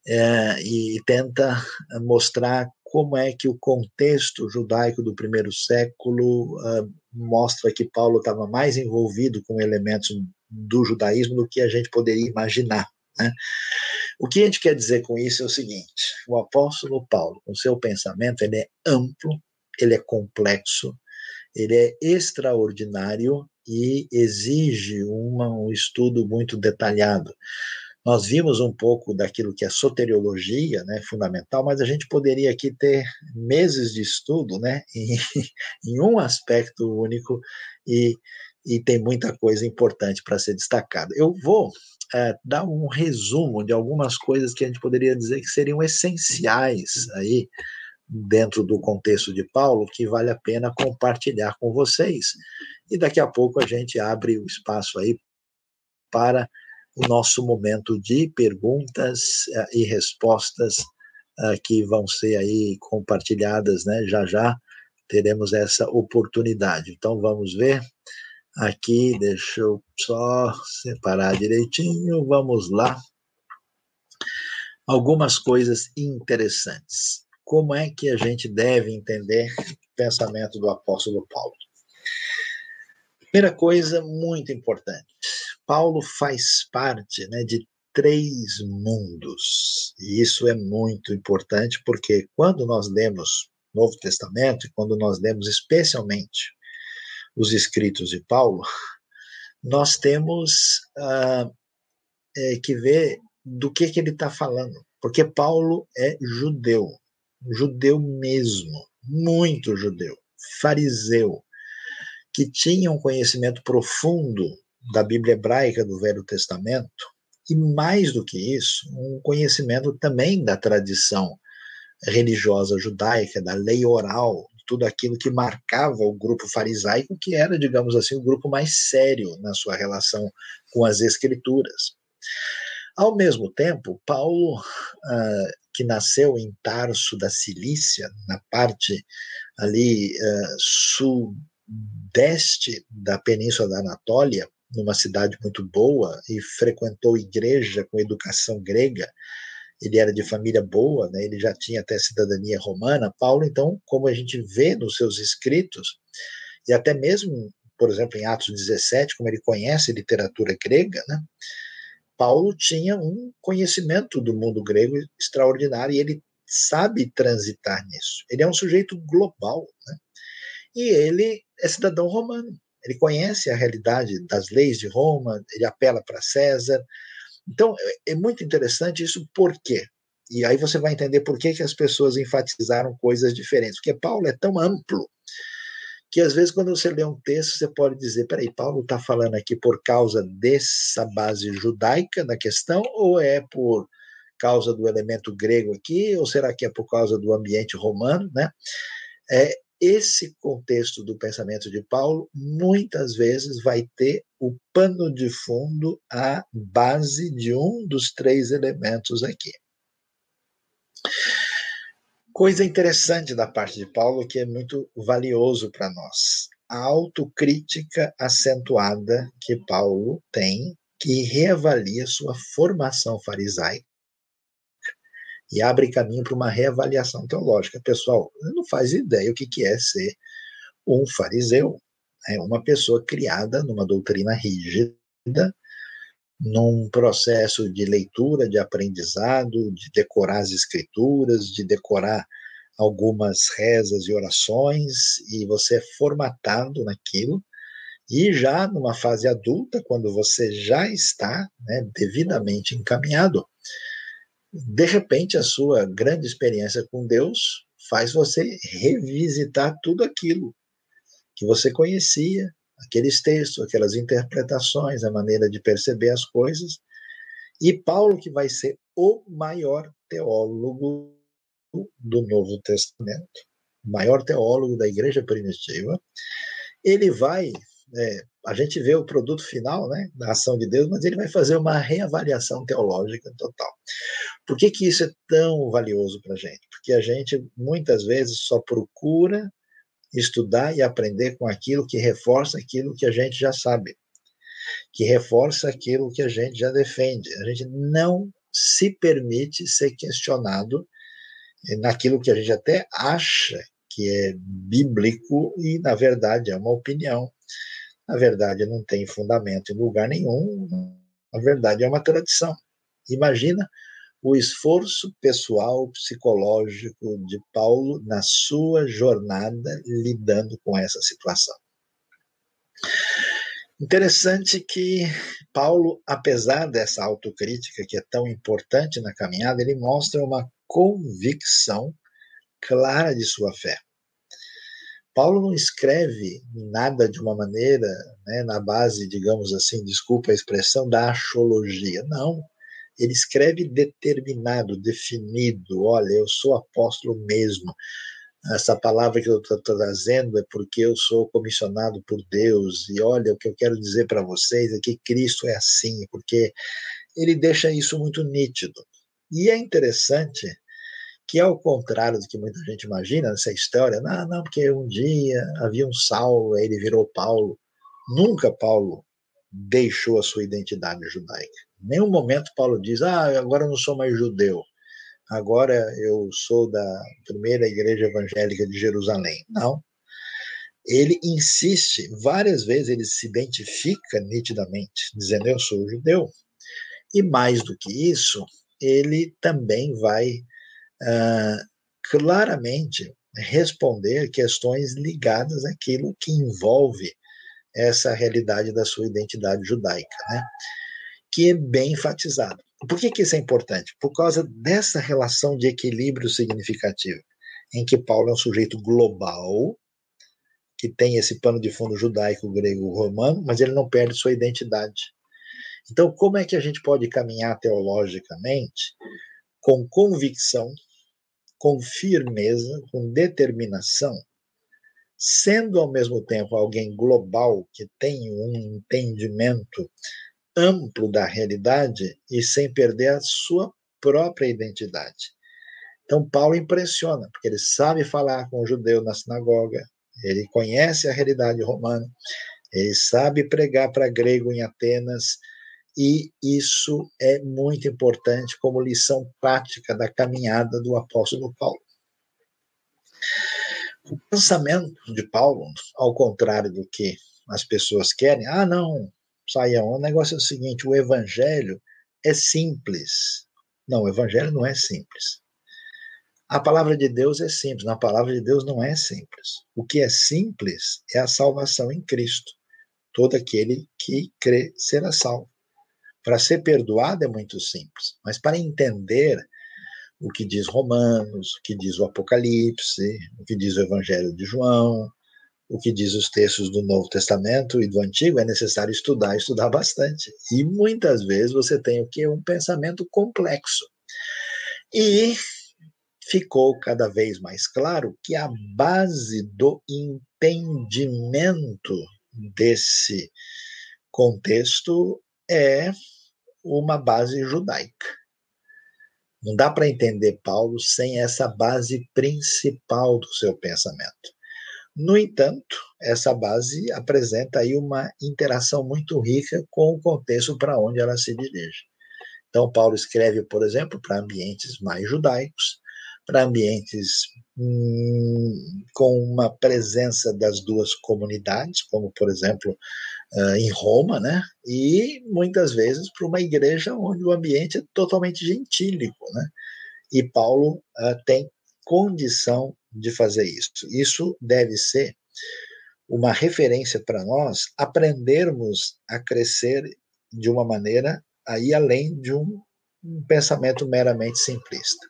S1: é, e tenta mostrar como é que o contexto judaico do primeiro século uh, mostra que Paulo estava mais envolvido com elementos do judaísmo do que a gente poderia imaginar. Né? O que a gente quer dizer com isso é o seguinte: o apóstolo Paulo, com seu pensamento, ele é amplo, ele é complexo, ele é extraordinário e exige uma, um estudo muito detalhado. Nós vimos um pouco daquilo que é soteriologia, né, fundamental, mas a gente poderia aqui ter meses de estudo, né, [LAUGHS] em, em um aspecto único e, e tem muita coisa importante para ser destacada. Eu vou é, dar um resumo de algumas coisas que a gente poderia dizer que seriam essenciais aí dentro do contexto de Paulo que vale a pena compartilhar com vocês. E daqui a pouco a gente abre o espaço aí para o nosso momento de perguntas uh, e respostas uh, que vão ser aí compartilhadas, né? Já já teremos essa oportunidade. Então vamos ver aqui, deixa eu só separar direitinho, vamos lá. Algumas coisas interessantes como é que a gente deve entender o pensamento do apóstolo Paulo. Primeira coisa muito importante: Paulo faz parte né, de três mundos. E isso é muito importante porque quando nós lemos Novo Testamento e quando nós lemos especialmente os escritos de Paulo, [LAUGHS] nós temos uh, é, que ver do que, que ele está falando. Porque Paulo é judeu judeu mesmo, muito judeu, fariseu, que tinha um conhecimento profundo da Bíblia hebraica do Velho Testamento, e mais do que isso, um conhecimento também da tradição religiosa judaica, da lei oral, tudo aquilo que marcava o grupo farisaico, que era, digamos assim, o grupo mais sério na sua relação com as escrituras. Ao mesmo tempo, Paulo uh, que nasceu em Tarso da Cilícia, na parte ali uh, sudeste da península da Anatólia, numa cidade muito boa, e frequentou igreja com educação grega. Ele era de família boa, né? ele já tinha até cidadania romana. Paulo, então, como a gente vê nos seus escritos, e até mesmo, por exemplo, em Atos 17, como ele conhece literatura grega, né? Paulo tinha um conhecimento do mundo grego extraordinário e ele sabe transitar nisso. Ele é um sujeito global, né? E ele é cidadão romano. Ele conhece a realidade das leis de Roma, ele apela para César. Então, é, é muito interessante isso, por quê? E aí você vai entender por que, que as pessoas enfatizaram coisas diferentes. Porque Paulo é tão amplo que às vezes quando você lê um texto você pode dizer, peraí, Paulo está falando aqui por causa dessa base judaica da questão ou é por causa do elemento grego aqui ou será que é por causa do ambiente romano, né? É, esse contexto do pensamento de Paulo muitas vezes vai ter o pano de fundo, a base de um dos três elementos aqui. Coisa interessante da parte de Paulo que é muito valioso para nós. A autocrítica acentuada que Paulo tem que reavalia sua formação farisaica e abre caminho para uma reavaliação teológica. Pessoal, não faz ideia o que é ser um fariseu. É uma pessoa criada numa doutrina rígida, num processo de leitura, de aprendizado, de decorar as escrituras, de decorar algumas rezas e orações, e você é formatado naquilo, e já numa fase adulta, quando você já está né, devidamente encaminhado, de repente a sua grande experiência com Deus faz você revisitar tudo aquilo que você conhecia, aqueles textos, aquelas interpretações, a maneira de perceber as coisas. E Paulo, que vai ser o maior teólogo do Novo Testamento, maior teólogo da igreja primitiva, ele vai, é, a gente vê o produto final né, da ação de Deus, mas ele vai fazer uma reavaliação teológica total. Por que, que isso é tão valioso para a gente? Porque a gente muitas vezes só procura estudar e aprender com aquilo que reforça aquilo que a gente já sabe, que reforça aquilo que a gente já defende. A gente não se permite ser questionado naquilo que a gente até acha que é bíblico e, na verdade, é uma opinião. Na verdade, não tem fundamento em lugar nenhum, na verdade, é uma tradição. Imagina o esforço pessoal psicológico de Paulo na sua jornada lidando com essa situação. Interessante que Paulo, apesar dessa autocrítica que é tão importante na caminhada, ele mostra uma convicção clara de sua fé. Paulo não escreve nada de uma maneira, né, na base, digamos assim, desculpa a expressão, da axologia. Não ele escreve determinado, definido. Olha, eu sou apóstolo mesmo. Essa palavra que eu estou trazendo é porque eu sou comissionado por Deus. E olha, o que eu quero dizer para vocês é que Cristo é assim, porque ele deixa isso muito nítido. E é interessante que, ao contrário do que muita gente imagina nessa história, não, não, porque um dia havia um Saulo, aí ele virou Paulo. Nunca Paulo deixou a sua identidade judaica. Em nenhum momento Paulo diz: Ah, agora eu não sou mais judeu, agora eu sou da primeira igreja evangélica de Jerusalém. Não. Ele insiste, várias vezes ele se identifica nitidamente, dizendo: Eu sou judeu. E mais do que isso, ele também vai uh, claramente responder questões ligadas àquilo que envolve essa realidade da sua identidade judaica, né? que é bem enfatizado. Por que, que isso é importante? Por causa dessa relação de equilíbrio significativo, em que Paulo é um sujeito global, que tem esse pano de fundo judaico, grego, romano, mas ele não perde sua identidade. Então, como é que a gente pode caminhar teologicamente com convicção, com firmeza, com determinação, sendo ao mesmo tempo alguém global que tem um entendimento amplo da realidade e sem perder a sua própria identidade. Então, Paulo impressiona, porque ele sabe falar com o judeu na sinagoga, ele conhece a realidade romana, ele sabe pregar para grego em Atenas, e isso é muito importante como lição prática da caminhada do apóstolo Paulo. O pensamento de Paulo, ao contrário do que as pessoas querem, ah, não, Saião, o negócio é o seguinte: o evangelho é simples. Não, o evangelho não é simples. A palavra de Deus é simples, na palavra de Deus não é simples. O que é simples é a salvação em Cristo. Todo aquele que crê será salvo. Para ser perdoado é muito simples, mas para entender o que diz Romanos, o que diz o Apocalipse, o que diz o Evangelho de João, o que diz os textos do Novo Testamento e do Antigo, é necessário estudar, estudar bastante. E muitas vezes você tem o que? Um pensamento complexo. E ficou cada vez mais claro que a base do entendimento desse contexto é uma base judaica. Não dá para entender Paulo sem essa base principal do seu pensamento. No entanto, essa base apresenta aí uma interação muito rica com o contexto para onde ela se dirige. Então, Paulo escreve, por exemplo, para ambientes mais judaicos, para ambientes hum, com uma presença das duas comunidades, como, por exemplo, uh, em Roma, né? e muitas vezes para uma igreja onde o ambiente é totalmente gentílico. Né? E Paulo uh, tem condição de fazer isso. Isso deve ser uma referência para nós aprendermos a crescer de uma maneira aí além de um, um pensamento meramente simplista.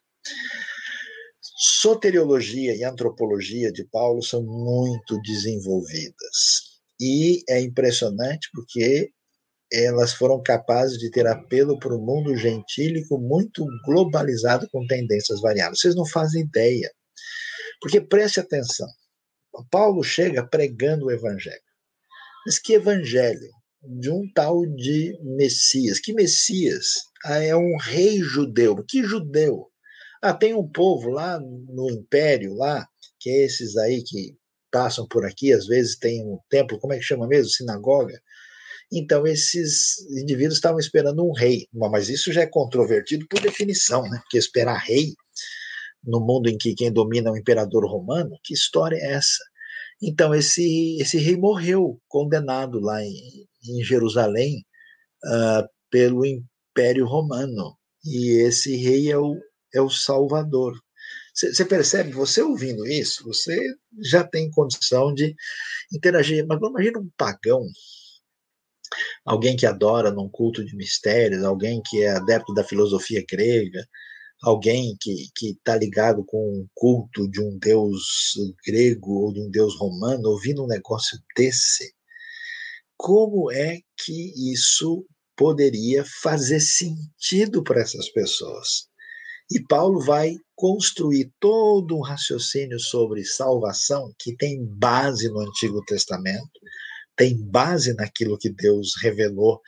S1: Soteriologia e antropologia de Paulo são muito desenvolvidas. E é impressionante porque elas foram capazes de ter apelo para o mundo gentílico muito globalizado com tendências variadas. Vocês não fazem ideia. Porque preste atenção. Paulo chega pregando o evangelho. Mas que evangelho? De um tal de Messias. Que Messias? Ah, é um rei judeu. Que judeu? Ah, tem um povo lá no império, lá, que é esses aí que passam por aqui, às vezes tem um templo, como é que chama mesmo? Sinagoga. Então, esses indivíduos estavam esperando um rei, mas isso já é controvertido por definição, né? Porque esperar rei no mundo em que quem domina é o imperador romano, que história é essa? Então, esse, esse rei morreu, condenado lá em, em Jerusalém uh, pelo Império Romano. E esse rei é o, é o Salvador. Você percebe, você ouvindo isso, você já tem condição de interagir. Mas imagina um pagão, alguém que adora num culto de mistérios, alguém que é adepto da filosofia grega, alguém que está ligado com um culto de um deus grego ou de um deus romano, ouvindo um negócio desse. Como é que isso poderia fazer sentido para essas pessoas? E Paulo vai construir todo um raciocínio sobre salvação que tem base no Antigo Testamento, tem base naquilo que Deus revelou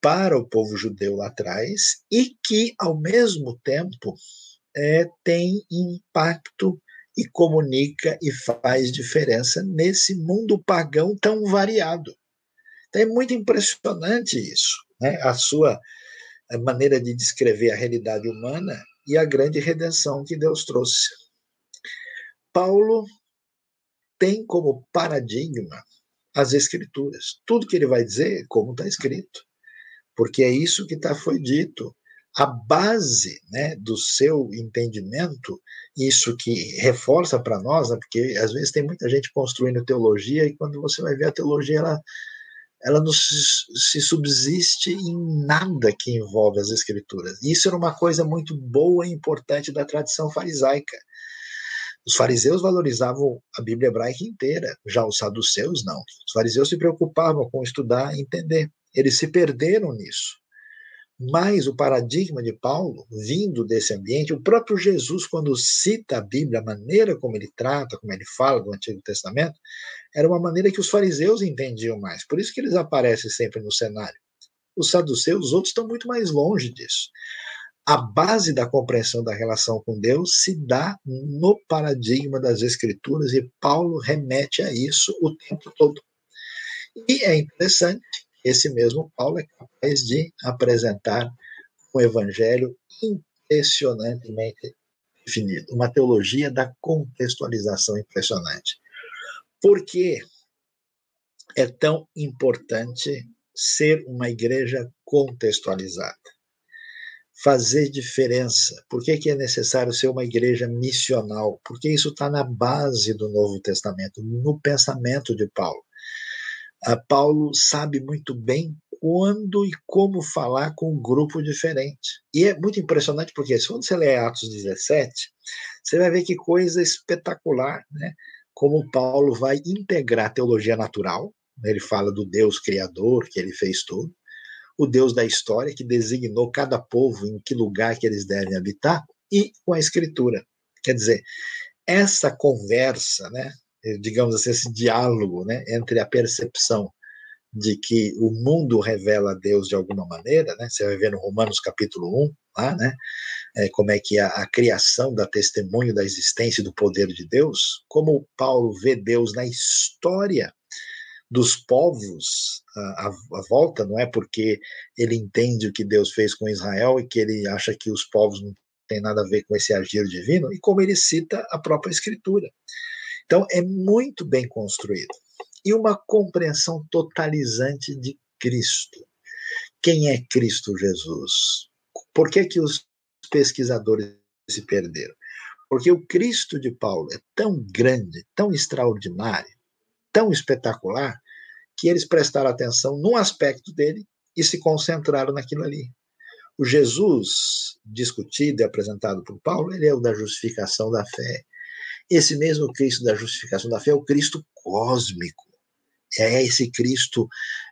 S1: para o povo judeu lá atrás e que, ao mesmo tempo, é, tem impacto e comunica e faz diferença nesse mundo pagão tão variado. Então é muito impressionante isso, né? a sua maneira de descrever a realidade humana e a grande redenção que Deus trouxe. Paulo tem como paradigma as Escrituras. Tudo que ele vai dizer, como está escrito, porque é isso que tá, foi dito. A base né, do seu entendimento, isso que reforça para nós, né, porque às vezes tem muita gente construindo teologia e quando você vai ver a teologia, ela ela não se, subsiste em nada que envolve as escrituras. Isso era uma coisa muito boa e importante da tradição farisaica. Os fariseus valorizavam a Bíblia hebraica inteira, já os saduceus não. Os fariseus se preocupavam com estudar e entender. Eles se perderam nisso. Mas o paradigma de Paulo, vindo desse ambiente, o próprio Jesus, quando cita a Bíblia, a maneira como ele trata, como ele fala do Antigo Testamento, era uma maneira que os fariseus entendiam mais. Por isso que eles aparecem sempre no cenário. Os saduceus, os outros estão muito mais longe disso. A base da compreensão da relação com Deus se dá no paradigma das Escrituras e Paulo remete a isso o tempo todo. E é interessante esse mesmo Paulo é capaz de apresentar um evangelho impressionantemente definido, uma teologia da contextualização impressionante. Por que é tão importante ser uma igreja contextualizada? Fazer diferença. Por que, que é necessário ser uma igreja missional? Porque isso está na base do Novo Testamento, no pensamento de Paulo. Paulo sabe muito bem quando e como falar com um grupo diferente. E é muito impressionante porque quando você lê Atos 17, você vai ver que coisa espetacular, né? Como Paulo vai integrar a teologia natural, né? ele fala do Deus criador, que ele fez tudo, o Deus da história, que designou cada povo em que lugar que eles devem habitar, e com a escritura. Quer dizer, essa conversa, né, digamos assim, esse diálogo né, entre a percepção de que o mundo revela Deus de alguma maneira, né? Você vai ver no Romanos capítulo 1, lá, né? é, como é que a, a criação da testemunho da existência e do poder de Deus, como Paulo vê Deus na história dos povos à, volta, não é porque ele entende o que Deus fez com Israel e que ele acha que os povos não têm nada a ver com esse agir divino, e como ele cita a própria Escritura. Então, é muito bem construído. E uma compreensão totalizante de Cristo. Quem é Cristo Jesus? Por que, que os pesquisadores se perderam? Porque o Cristo de Paulo é tão grande, tão extraordinário, tão espetacular, que eles prestaram atenção num aspecto dele e se concentraram naquilo ali. O Jesus discutido e apresentado por Paulo, ele é o da justificação da fé. Esse mesmo Cristo da justificação da fé é o Cristo cósmico. É esse Cristo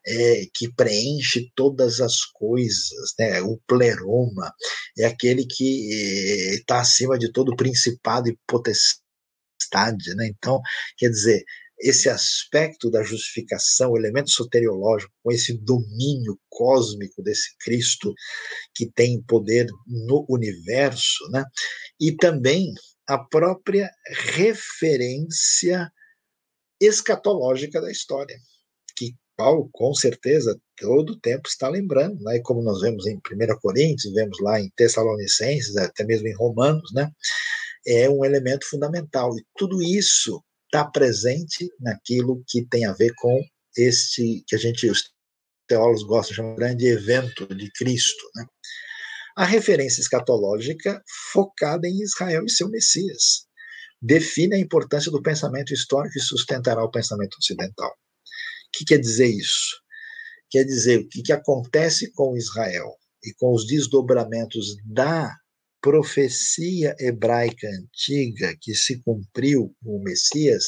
S1: é, que preenche todas as coisas, né? o pleroma, é aquele que está acima de todo principado e potestade. Né? Então, quer dizer, esse aspecto da justificação, o elemento soteriológico, com esse domínio cósmico desse Cristo que tem poder no universo, né? e também a própria referência escatológica da história, que Paulo, com certeza, todo o tempo está lembrando, né? como nós vemos em 1 Coríntios, vemos lá em Tessalonicenses, até mesmo em Romanos, né? é um elemento fundamental. E tudo isso está presente naquilo que tem a ver com este que a gente, os teólogos gostam de chamar de grande evento de Cristo. Né? A referência escatológica focada em Israel e seu Messias define a importância do pensamento histórico e sustentará o pensamento ocidental. O que quer dizer isso? Quer dizer o que, que acontece com Israel e com os desdobramentos da profecia hebraica antiga que se cumpriu com o Messias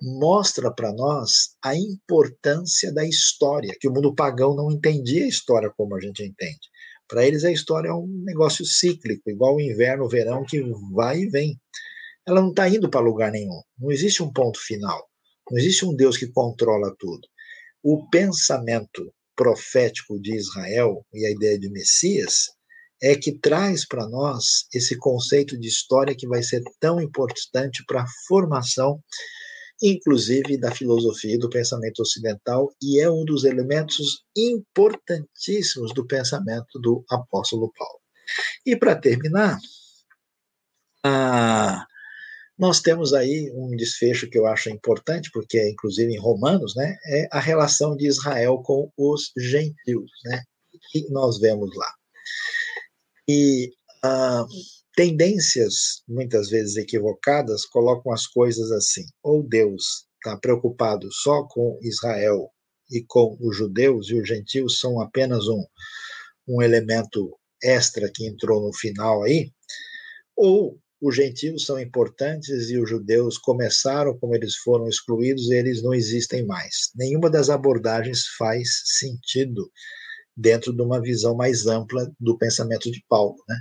S1: mostra para nós a importância da história, que o mundo pagão não entendia a história como a gente entende. Para eles a história é um negócio cíclico, igual o inverno, o verão que vai e vem. Ela não está indo para lugar nenhum. Não existe um ponto final. Não existe um Deus que controla tudo. O pensamento profético de Israel e a ideia de Messias é que traz para nós esse conceito de história que vai ser tão importante para a formação, inclusive da filosofia e do pensamento ocidental, e é um dos elementos importantíssimos do pensamento do apóstolo Paulo. E para terminar, ah, nós temos aí um desfecho que eu acho importante, porque é inclusive em Romanos, né, é a relação de Israel com os gentios, né, que nós vemos lá. E ah, tendências, muitas vezes equivocadas, colocam as coisas assim: ou Deus está preocupado só com Israel e com os judeus, e os gentios são apenas um, um elemento extra que entrou no final aí, ou os gentios são importantes e os judeus começaram como eles foram excluídos eles não existem mais. Nenhuma das abordagens faz sentido dentro de uma visão mais ampla do pensamento de Paulo. Né?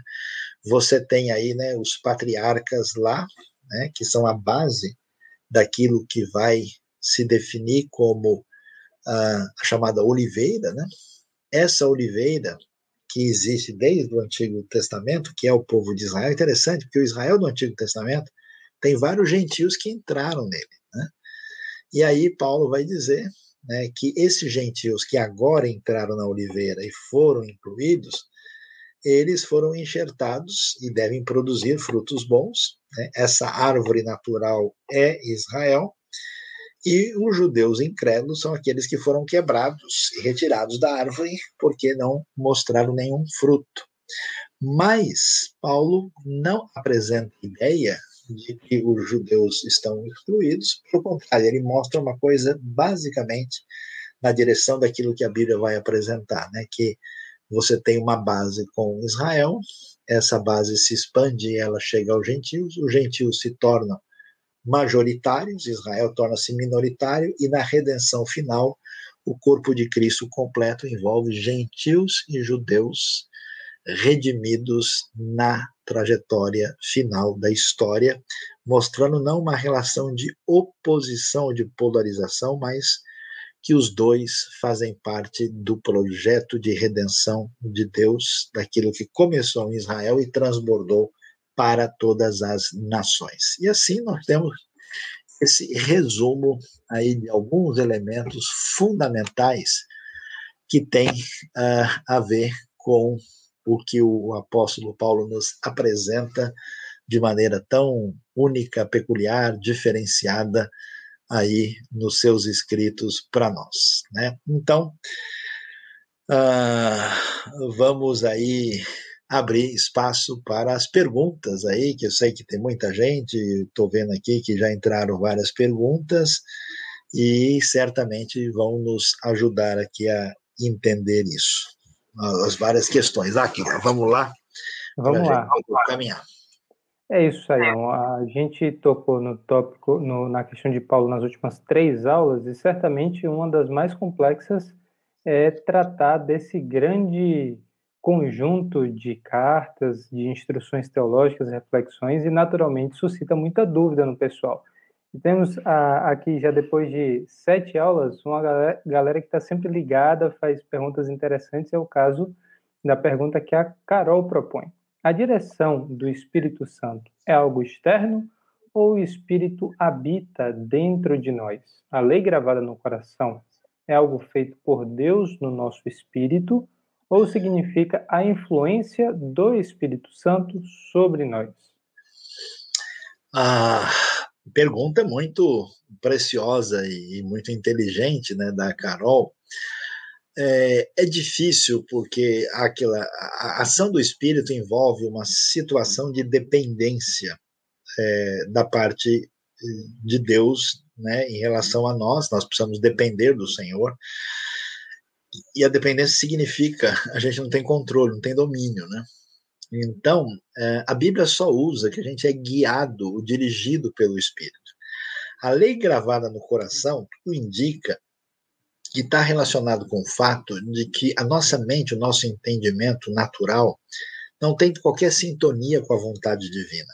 S1: Você tem aí né, os patriarcas lá, né, que são a base daquilo que vai se definir como a, a chamada oliveira. Né? Essa oliveira, que existe desde o Antigo Testamento, que é o povo de Israel, é interessante, porque o Israel do Antigo Testamento tem vários gentios que entraram nele. Né? E aí Paulo vai dizer né, que esses gentios que agora entraram na oliveira e foram incluídos, eles foram enxertados e devem produzir frutos bons. Né? Essa árvore natural é Israel, e os judeus incrédulos são aqueles que foram quebrados e retirados da árvore porque não mostraram nenhum fruto. Mas Paulo não apresenta ideia de que os judeus estão excluídos. Pelo contrário, ele mostra uma coisa basicamente na direção daquilo que a Bíblia vai apresentar, né? Que você tem uma base com Israel, essa base se expande e ela chega aos gentios, os gentios se tornam majoritários, Israel torna-se minoritário e na redenção final o corpo de Cristo completo envolve gentios e judeus redimidos na trajetória final da história, mostrando não uma relação de oposição, de polarização, mas que os dois fazem parte do projeto de redenção de Deus, daquilo que começou em Israel e transbordou para todas as nações. E assim nós temos esse resumo aí de alguns elementos fundamentais que têm uh, a ver com o que o apóstolo Paulo nos apresenta de maneira tão única, peculiar, diferenciada aí nos seus escritos para nós, né? Então, uh, vamos aí abrir espaço para as perguntas aí, que eu sei que tem muita gente, estou vendo aqui que já entraram várias perguntas e certamente vão nos ajudar aqui a entender isso, as várias questões. Aqui, vamos lá.
S2: Vamos lá.
S1: Caminhar.
S2: É isso aí. A gente tocou no tópico, no, na questão de Paulo nas últimas três aulas, e certamente uma das mais complexas é tratar desse grande conjunto de cartas, de instruções teológicas, reflexões, e naturalmente suscita muita dúvida no pessoal. E temos a, aqui, já depois de sete aulas, uma galera, galera que está sempre ligada, faz perguntas interessantes, é o caso da pergunta que a Carol propõe. A direção do Espírito Santo é algo externo ou o Espírito habita dentro de nós? A lei gravada no coração é algo feito por Deus no nosso espírito ou significa a influência do Espírito Santo sobre nós?
S1: Ah, pergunta muito preciosa e muito inteligente, né, da Carol é, é difícil porque aquela, a ação do espírito envolve uma situação de dependência é, da parte de Deus né, em relação a nós, nós precisamos depender do Senhor. E a dependência significa a gente não tem controle, não tem domínio, né? Então, é, a Bíblia só usa que a gente é guiado, dirigido pelo Espírito. A lei gravada no coração indica que está relacionado com o fato de que a nossa mente, o nosso entendimento natural, não tem qualquer sintonia com a vontade divina.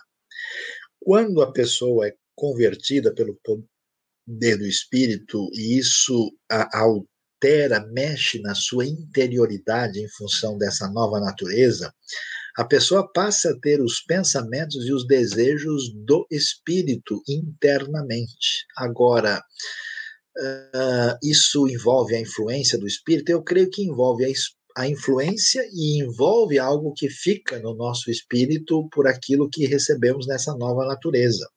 S1: Quando a pessoa é convertida pelo poder do Espírito e isso altera, mexe na sua interioridade em função dessa nova natureza, a pessoa passa a ter os pensamentos e os desejos do Espírito internamente. Agora, uh, isso envolve a influência do espírito? Eu creio que envolve a, a influência e envolve algo que fica no nosso espírito por aquilo que recebemos nessa nova natureza.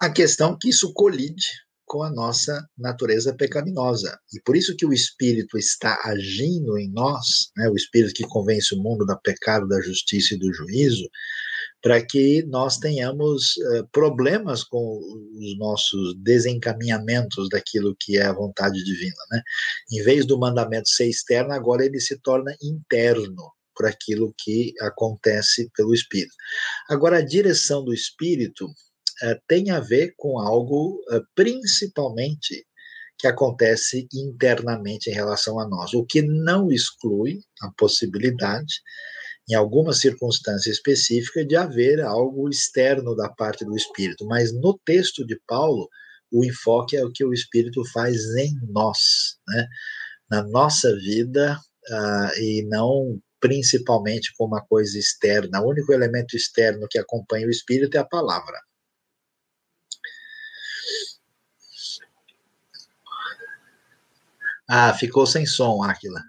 S1: A questão é que isso colide com a nossa natureza pecaminosa. E por isso que o Espírito está agindo em nós, né, o Espírito que convence o mundo do pecado, da justiça e do juízo, para que nós tenhamos uh, problemas com os nossos desencaminhamentos daquilo que é a vontade divina. Né? Em vez do mandamento ser externo, agora ele se torna interno por aquilo que acontece pelo Espírito. Agora, a direção do Espírito uh, tem a ver com algo uh, principalmente que acontece internamente em relação a nós, o que não exclui a possibilidade em alguma circunstância específica, de haver algo externo da parte do Espírito. Mas no texto de Paulo, o enfoque é o que o Espírito faz em nós, né? na nossa vida, uh, e não principalmente como uma coisa externa. O único elemento externo que acompanha o Espírito é a palavra. Ah, ficou sem som, Aquila.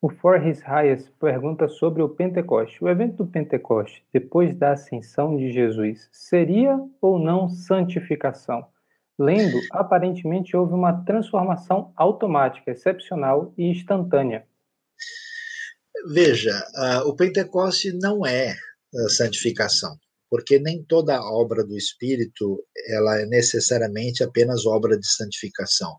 S2: O For His Highest pergunta sobre o Pentecoste. O evento do Pentecoste, depois da ascensão de Jesus, seria ou não santificação? Lendo, aparentemente houve uma transformação automática, excepcional e instantânea.
S1: Veja, uh, o Pentecoste não é uh, santificação, porque nem toda obra do Espírito ela é necessariamente apenas obra de santificação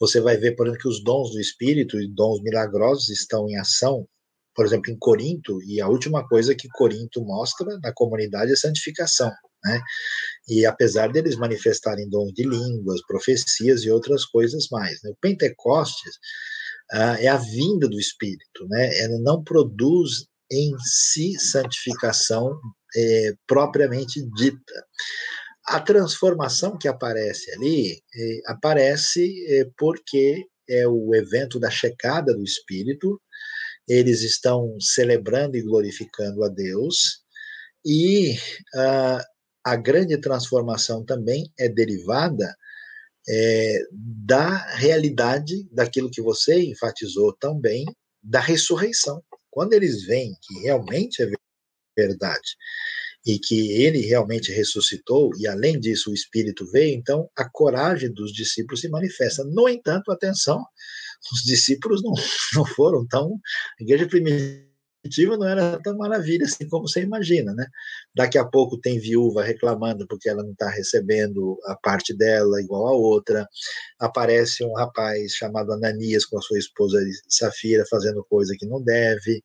S1: você vai ver, por exemplo, que os dons do Espírito e dons milagrosos estão em ação, por exemplo, em Corinto, e a última coisa que Corinto mostra na comunidade é santificação, né? E apesar deles manifestarem dons de línguas, profecias e outras coisas mais, né? o Pentecostes ah, é a vinda do Espírito, né? Ela não produz em si santificação é, propriamente dita a transformação que aparece ali é, aparece é, porque é o evento da checada do Espírito, eles estão celebrando e glorificando a Deus, e a grande transformação também é derivada é, da realidade daquilo que você enfatizou também, da ressurreição. Quando eles veem que realmente é verdade e que ele realmente ressuscitou, e além disso o Espírito veio, então a coragem dos discípulos se manifesta. No entanto, atenção, os discípulos não, [LAUGHS] não foram tão. A igreja primitiva não era tão maravilha assim como você imagina, né? Daqui a pouco tem viúva reclamando porque ela não está recebendo a parte dela igual a outra. Aparece um rapaz chamado Ananias com a sua esposa Safira fazendo coisa que não deve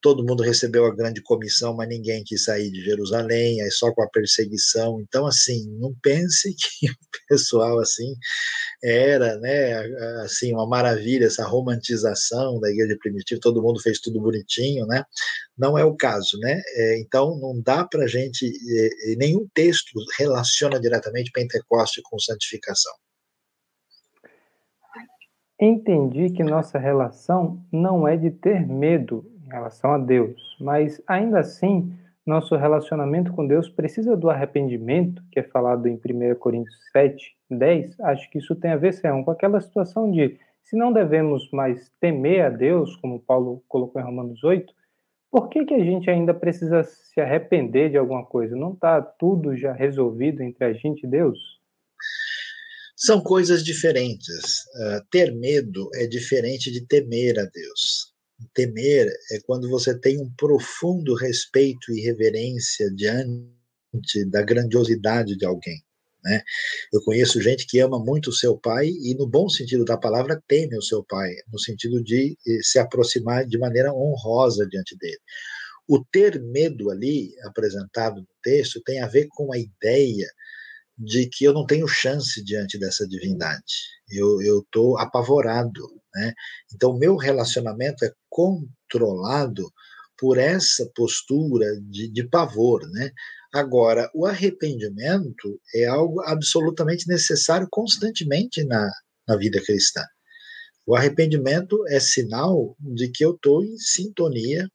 S1: todo mundo recebeu a grande comissão, mas ninguém quis sair de Jerusalém, aí só com a perseguição. Então, assim, não pense [LAUGHS] que o pessoal assim era, né, assim, uma maravilha essa romantização da igreja primitiva, todo mundo fez tudo bonitinho, né? Não é o caso, né? É, então, não dá para gente é, nenhum texto relaciona diretamente Pentecoste com santificação.
S2: Entendi que nossa relação não é de ter medo, relação a Deus, mas ainda assim, nosso relacionamento com Deus precisa do arrependimento, que é falado em 1 Coríntios 7, 10. Acho que isso tem a ver, Serrão, com aquela situação de se não devemos mais temer a Deus, como Paulo colocou em Romanos 8, por que, que a gente ainda precisa se arrepender de alguma coisa? Não está tudo já resolvido entre a gente e Deus?
S1: São coisas diferentes. Uh, ter medo é diferente de temer a Deus. Temer é quando você tem um profundo respeito e reverência diante da grandiosidade de alguém. Né? Eu conheço gente que ama muito o seu pai e, no bom sentido da palavra, teme o seu pai, no sentido de eh, se aproximar de maneira honrosa diante dele. O ter medo ali, apresentado no texto, tem a ver com a ideia de que eu não tenho chance diante dessa divindade. Eu estou apavorado. Né? Então, meu relacionamento é controlado por essa postura de, de pavor. Né? Agora, o arrependimento é algo absolutamente necessário constantemente na, na vida cristã. O arrependimento é sinal de que eu estou em sintonia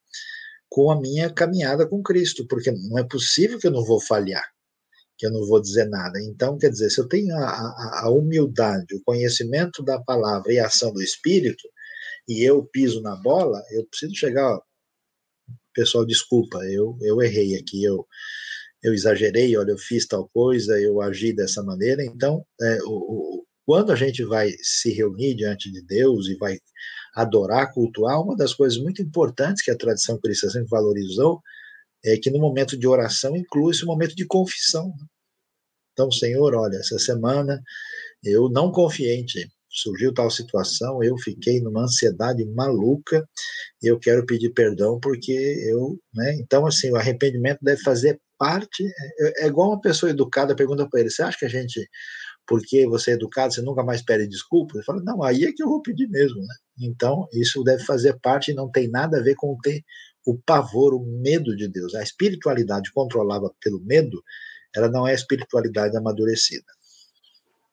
S1: com a minha caminhada com Cristo, porque não é possível que eu não vou falhar que eu não vou dizer nada. Então, quer dizer, se eu tenho a, a, a, humildade, o conhecimento da palavra e a ação do Espírito, e eu piso na bola, eu preciso chegar, ó, pessoal, desculpa, eu, eu errei aqui, eu, eu exagerei, olha, eu fiz tal coisa, eu agi dessa maneira. Então, é, o, o, quando a gente vai se reunir diante de Deus e vai adorar, cultuar, uma das coisas muito importantes que a tradição cristã sempre valorizou é que no momento de oração inclui esse momento de confissão. Né? Então, Senhor, olha, essa semana eu não confiei em Ti. Surgiu tal situação, eu fiquei numa ansiedade maluca, eu quero pedir perdão porque eu, né? Então, assim, o arrependimento deve fazer parte. É, é igual uma pessoa educada pergunta para ele: você acha que a gente, porque você é educado, você nunca mais pede desculpa? Ele fala: não, aí é que eu vou pedir mesmo, né? Então, isso deve fazer parte e não tem nada a ver com ter o pavor, o medo de Deus. A espiritualidade controlada pelo medo, ela não é espiritualidade amadurecida.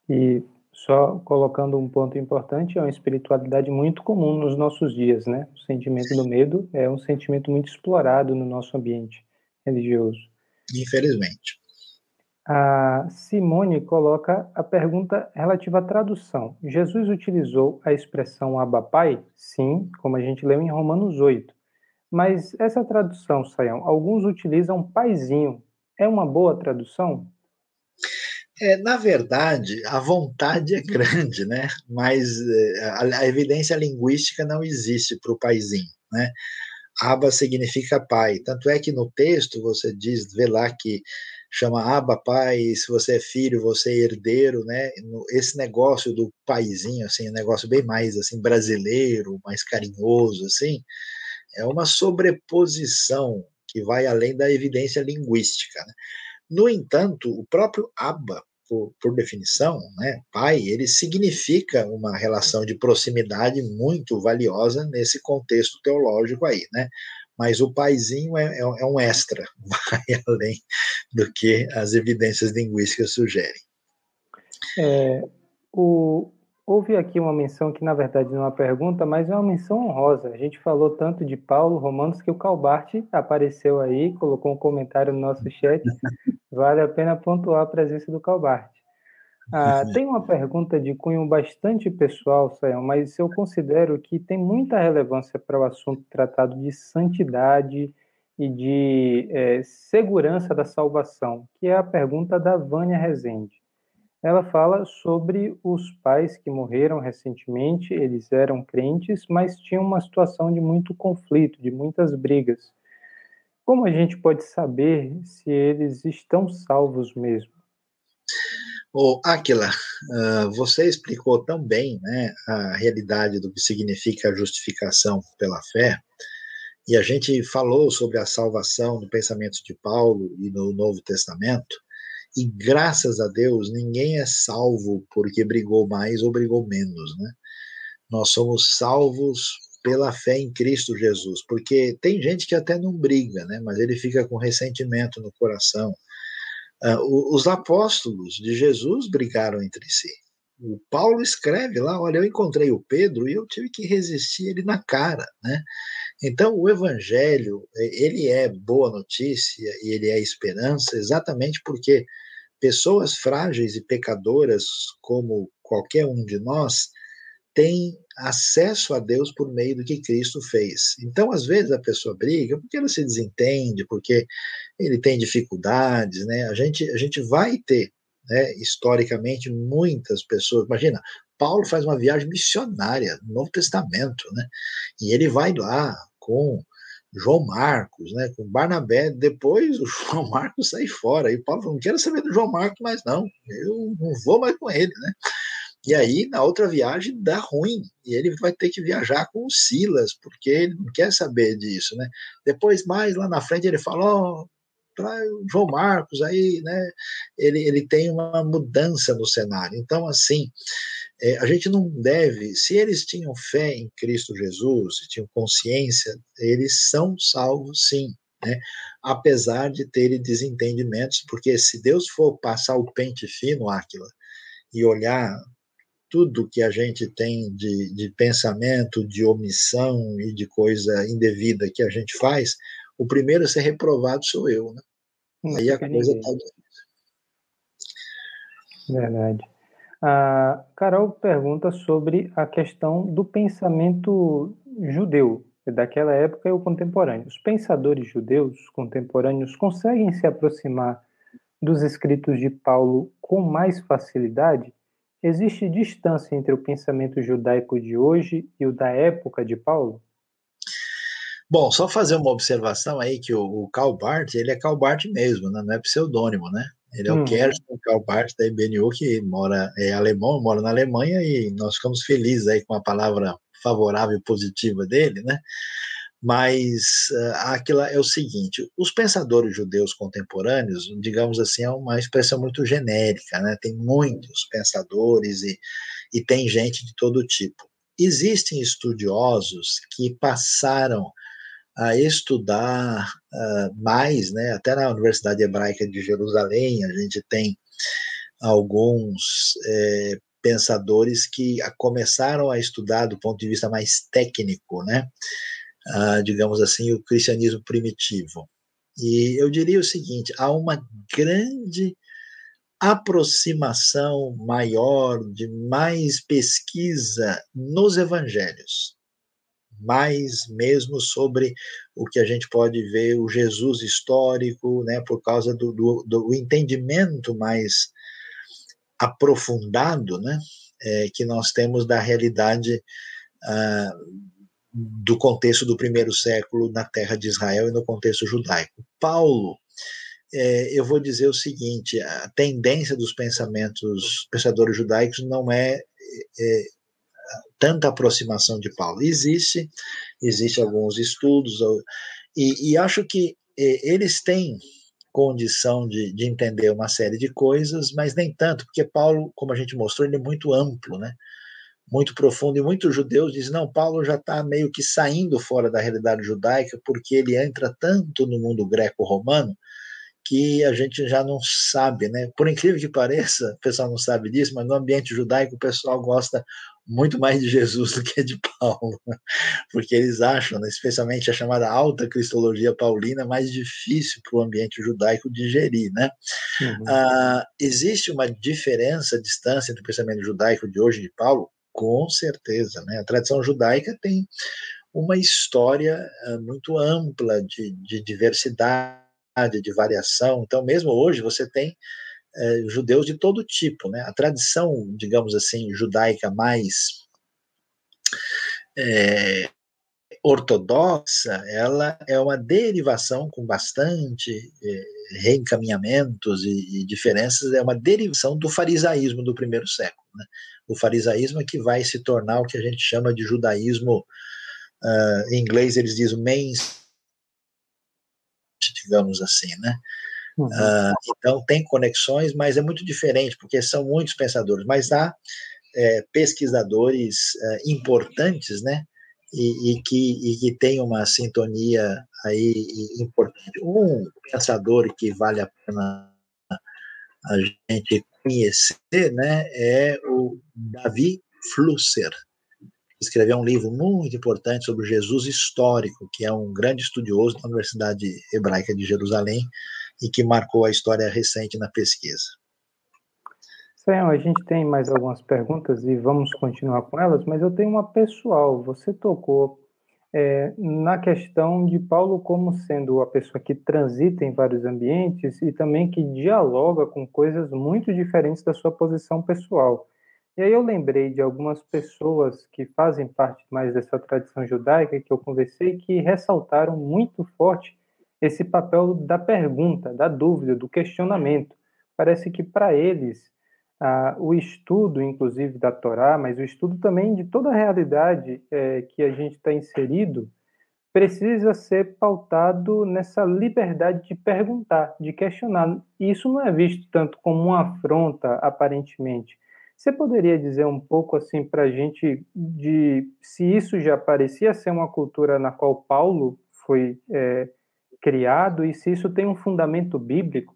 S2: E só colocando um ponto importante, é uma espiritualidade muito comum nos nossos dias, né? O sentimento do medo é um sentimento muito explorado no nosso ambiente religioso.
S1: Infelizmente.
S2: A Simone coloca a pergunta relativa à tradução. Jesus utilizou a expressão abapai? Sim, como a gente leu em Romanos 8. Mas essa tradução, Sayão, alguns utilizam paizinho. É uma boa tradução?
S1: É, na verdade, a vontade é grande, né? mas é, a, a evidência linguística não existe para o paizinho. Né? Aba significa pai. Tanto é que no texto você diz, vê lá que chama Aba pai, se você é filho, você é herdeiro, né? Esse negócio do paizinho, assim, um negócio bem mais assim brasileiro, mais carinhoso, assim, é uma sobreposição que vai além da evidência linguística. Né? No entanto, o próprio Abba, por, por, definição, né, pai, ele significa uma relação de proximidade muito valiosa nesse contexto teológico aí, né? mas o paizinho é, é, é um extra, [LAUGHS] vai além do que as evidências linguísticas sugerem.
S2: É, o, houve aqui uma menção que, na verdade, não é uma pergunta, mas é uma menção honrosa. A gente falou tanto de Paulo, Romanos, que o Calbart apareceu aí, colocou um comentário no nosso chat. [LAUGHS] Vale a pena pontuar a presença do Calbart. Ah, tem uma pergunta de cunho bastante pessoal, Sayão, mas eu considero que tem muita relevância para o assunto tratado de santidade e de é, segurança da salvação, que é a pergunta da Vânia Rezende. Ela fala sobre os pais que morreram recentemente, eles eram crentes, mas tinham uma situação de muito conflito, de muitas brigas. Como a gente pode saber se eles estão salvos mesmo?
S1: Ô, Aquila, uh, você explicou tão bem né, a realidade do que significa a justificação pela fé, e a gente falou sobre a salvação no pensamento de Paulo e no Novo Testamento, e graças a Deus ninguém é salvo porque brigou mais ou brigou menos, né? Nós somos salvos pela fé em Cristo Jesus, porque tem gente que até não briga, né? Mas ele fica com ressentimento no coração Uh, os apóstolos de Jesus brigaram entre si. O Paulo escreve lá: olha, eu encontrei o Pedro e eu tive que resistir ele na cara, né? Então, o evangelho, ele é boa notícia e ele é esperança exatamente porque pessoas frágeis e pecadoras como qualquer um de nós tem acesso a Deus por meio do que Cristo fez. Então, às vezes a pessoa briga porque ela se desentende, porque ele tem dificuldades, né? A gente, a gente vai ter, né, historicamente, muitas pessoas. Imagina, Paulo faz uma viagem missionária no Novo Testamento, né? E ele vai lá com João Marcos, né, com Barnabé, depois o [LAUGHS] João Marcos sai fora, e Paulo falou, não quero saber do João Marcos mais não, eu não vou mais com ele, né, e aí, na outra viagem, dá ruim. E ele vai ter que viajar com o Silas, porque ele não quer saber disso, né? Depois, mais lá na frente, ele falou, oh, para João Marcos, aí, né? Ele, ele tem uma mudança no cenário. Então, assim, é, a gente não deve, se eles tinham fé em Cristo Jesus, tinham consciência, eles são salvos sim, né? apesar de terem desentendimentos, porque se Deus for passar o pente fino, Áquila, e olhar tudo que a gente tem de, de pensamento, de omissão e de coisa indevida que a gente faz, o primeiro a ser reprovado sou eu, né? Não Aí a coisa está difícil.
S2: Verdade. A Carol pergunta sobre a questão do pensamento judeu, daquela época e o contemporâneo. Os pensadores judeus contemporâneos conseguem se aproximar dos escritos de Paulo com mais facilidade? Existe distância entre o pensamento judaico de hoje e o da época de Paulo?
S1: Bom, só fazer uma observação aí que o, o Karl Barth, ele é Karl Barth mesmo, né? não é pseudônimo, né? Ele é hum. o Kerstin Karl Barth da IBNU, que mora, é alemão, mora na Alemanha, e nós ficamos felizes aí com a palavra favorável e positiva dele, né? Mas uh, aquilo é o seguinte: os pensadores judeus contemporâneos, digamos assim, é uma expressão muito genérica, né? Tem muitos pensadores e, e tem gente de todo tipo. Existem estudiosos que passaram a estudar uh, mais, né? Até na Universidade Hebraica de Jerusalém, a gente tem alguns é, pensadores que começaram a estudar do ponto de vista mais técnico, né? uh, digamos assim, o cristianismo primitivo. E eu diria o seguinte: há uma grande aproximação maior, de mais pesquisa nos evangelhos, mais mesmo sobre o que a gente pode ver, o Jesus histórico, né, por causa do, do, do entendimento mais aprofundado né, é, que nós temos da realidade uh, do contexto do primeiro século na terra de Israel e no contexto judaico. Paulo, é, eu vou dizer o seguinte: a tendência dos pensamentos pensadores judaicos não é, é tanta aproximação de Paulo. Existe, existe alguns estudos e, e acho que é, eles têm condição de, de, entender uma série de coisas, mas nem tanto, porque Paulo, como a gente mostrou, ele é muito amplo, né? muito profundo, e muitos judeus dizem, não, Paulo já está meio que saindo fora da realidade judaica, porque ele entra tanto no mundo greco-romano, que a gente já não sabe, né? Por incrível que pareça, o pessoal não sabe disso, mas no ambiente judaico o pessoal gosta muito mais de Jesus do que de Paulo, [LAUGHS] porque eles acham, né, especialmente a chamada alta cristologia paulina, mais difícil para o ambiente judaico digerir, né? Uhum. Ah, existe uma diferença, distância entre o pensamento judaico de hoje e de Paulo? Com certeza, né? A tradição judaica tem uma história uh, muito ampla de, de diversidade, de variação. Então, mesmo hoje, você tem uh, judeus de todo tipo, né? A tradição, digamos assim, judaica mais é, ortodoxa, ela é uma derivação com bastante é, reencaminhamentos e, e, diferenças, é uma derivação do farisaísmo do primeiro século. Né? o farisaísmo é que vai se tornar o que a gente chama de judaísmo, uh, em inglês eles dizem main, digamos assim, né? Uhum. Uh, então tem conexões, mas é muito diferente, porque são muitos pensadores, mas há é, pesquisadores é, importantes, né? E, e, que, e que tem uma sintonia aí importante. Um pensador que vale a pena a gente conhecer, né, é o Davi Flusser. Escreveu um livro muito importante sobre Jesus histórico, que é um grande estudioso da Universidade Hebraica de Jerusalém e que marcou a história recente na pesquisa.
S2: Sam, a gente tem mais algumas perguntas e vamos continuar com elas, mas eu tenho uma pessoal. Você tocou é, na questão de Paulo como sendo a pessoa que transita em vários ambientes e também que dialoga com coisas muito diferentes da sua posição pessoal. E aí eu lembrei de algumas pessoas que fazem parte mais dessa tradição judaica que eu conversei que ressaltaram muito forte esse papel da pergunta, da dúvida, do questionamento. Parece que para eles ah, o estudo, inclusive, da Torá, mas o estudo também de toda a realidade é, que a gente está inserido, precisa ser pautado nessa liberdade de perguntar, de questionar. E isso não é visto tanto como uma afronta, aparentemente. Você poderia dizer um pouco assim para a gente de se isso já parecia ser uma cultura na qual Paulo foi é, criado e se isso tem um fundamento bíblico?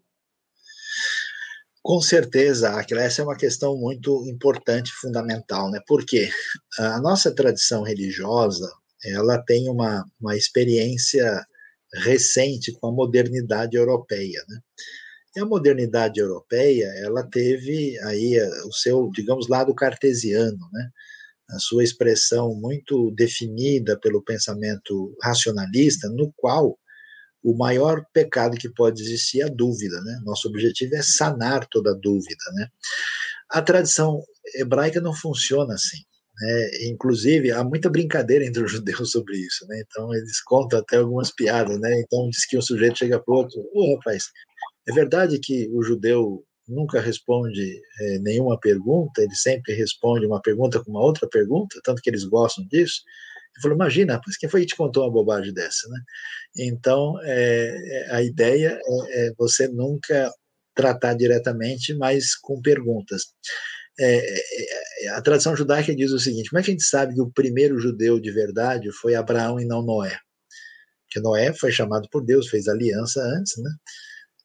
S1: Com certeza, Aquila, essa é uma questão muito importante, fundamental, né? Porque a nossa tradição religiosa, ela tem uma, uma experiência recente com a modernidade europeia, né? E a modernidade europeia, ela teve aí o seu, digamos, lado cartesiano, né? A sua expressão muito definida pelo pensamento racionalista, no qual o maior pecado que pode existir é a dúvida, né? Nosso objetivo é sanar toda dúvida, né? A tradição hebraica não funciona assim. Né? Inclusive, há muita brincadeira entre os [LAUGHS] judeus sobre isso, né? Então, eles contam até algumas piadas, né? Então, diz que um sujeito chega para o outro, ô rapaz, é verdade que o judeu nunca responde é, nenhuma pergunta, ele sempre responde uma pergunta com uma outra pergunta, tanto que eles gostam disso. Ele falou, imagina, rapaz, quem foi que te contou uma bobagem dessa, né? Então, é, é, a ideia é, é, você nunca tratar diretamente, mas com perguntas. É, é, a tradição judaica diz o seguinte: como é que a gente sabe que o primeiro judeu de verdade foi Abraão e não Noé? Porque Noé foi chamado por Deus, fez aliança antes, né?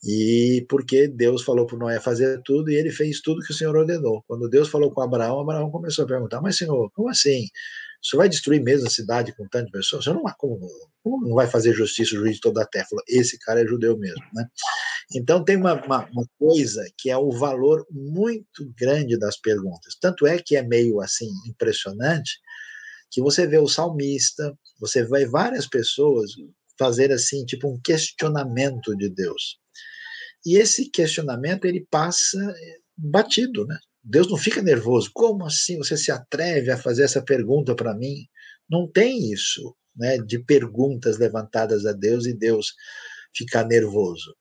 S1: E porque Deus falou para Noé fazer tudo e ele fez tudo que o Senhor ordenou. Quando Deus falou com Abraão, Abraão começou a perguntar: Mas, Senhor, como assim? Você vai destruir mesmo a cidade com tantas pessoas? Você não, como, como não vai fazer justiça o juiz de toda a terra? Esse cara é judeu mesmo, né? Então tem uma, uma, uma, coisa que é o valor muito grande das perguntas. Tanto é que é meio assim impressionante que você vê o salmista, você vê várias pessoas fazer assim tipo um questionamento de Deus. E esse questionamento ele passa batido, né? Deus não fica nervoso. Como assim você se atreve a fazer essa pergunta para mim? Não tem isso, né, de perguntas levantadas a Deus e Deus ficar nervoso.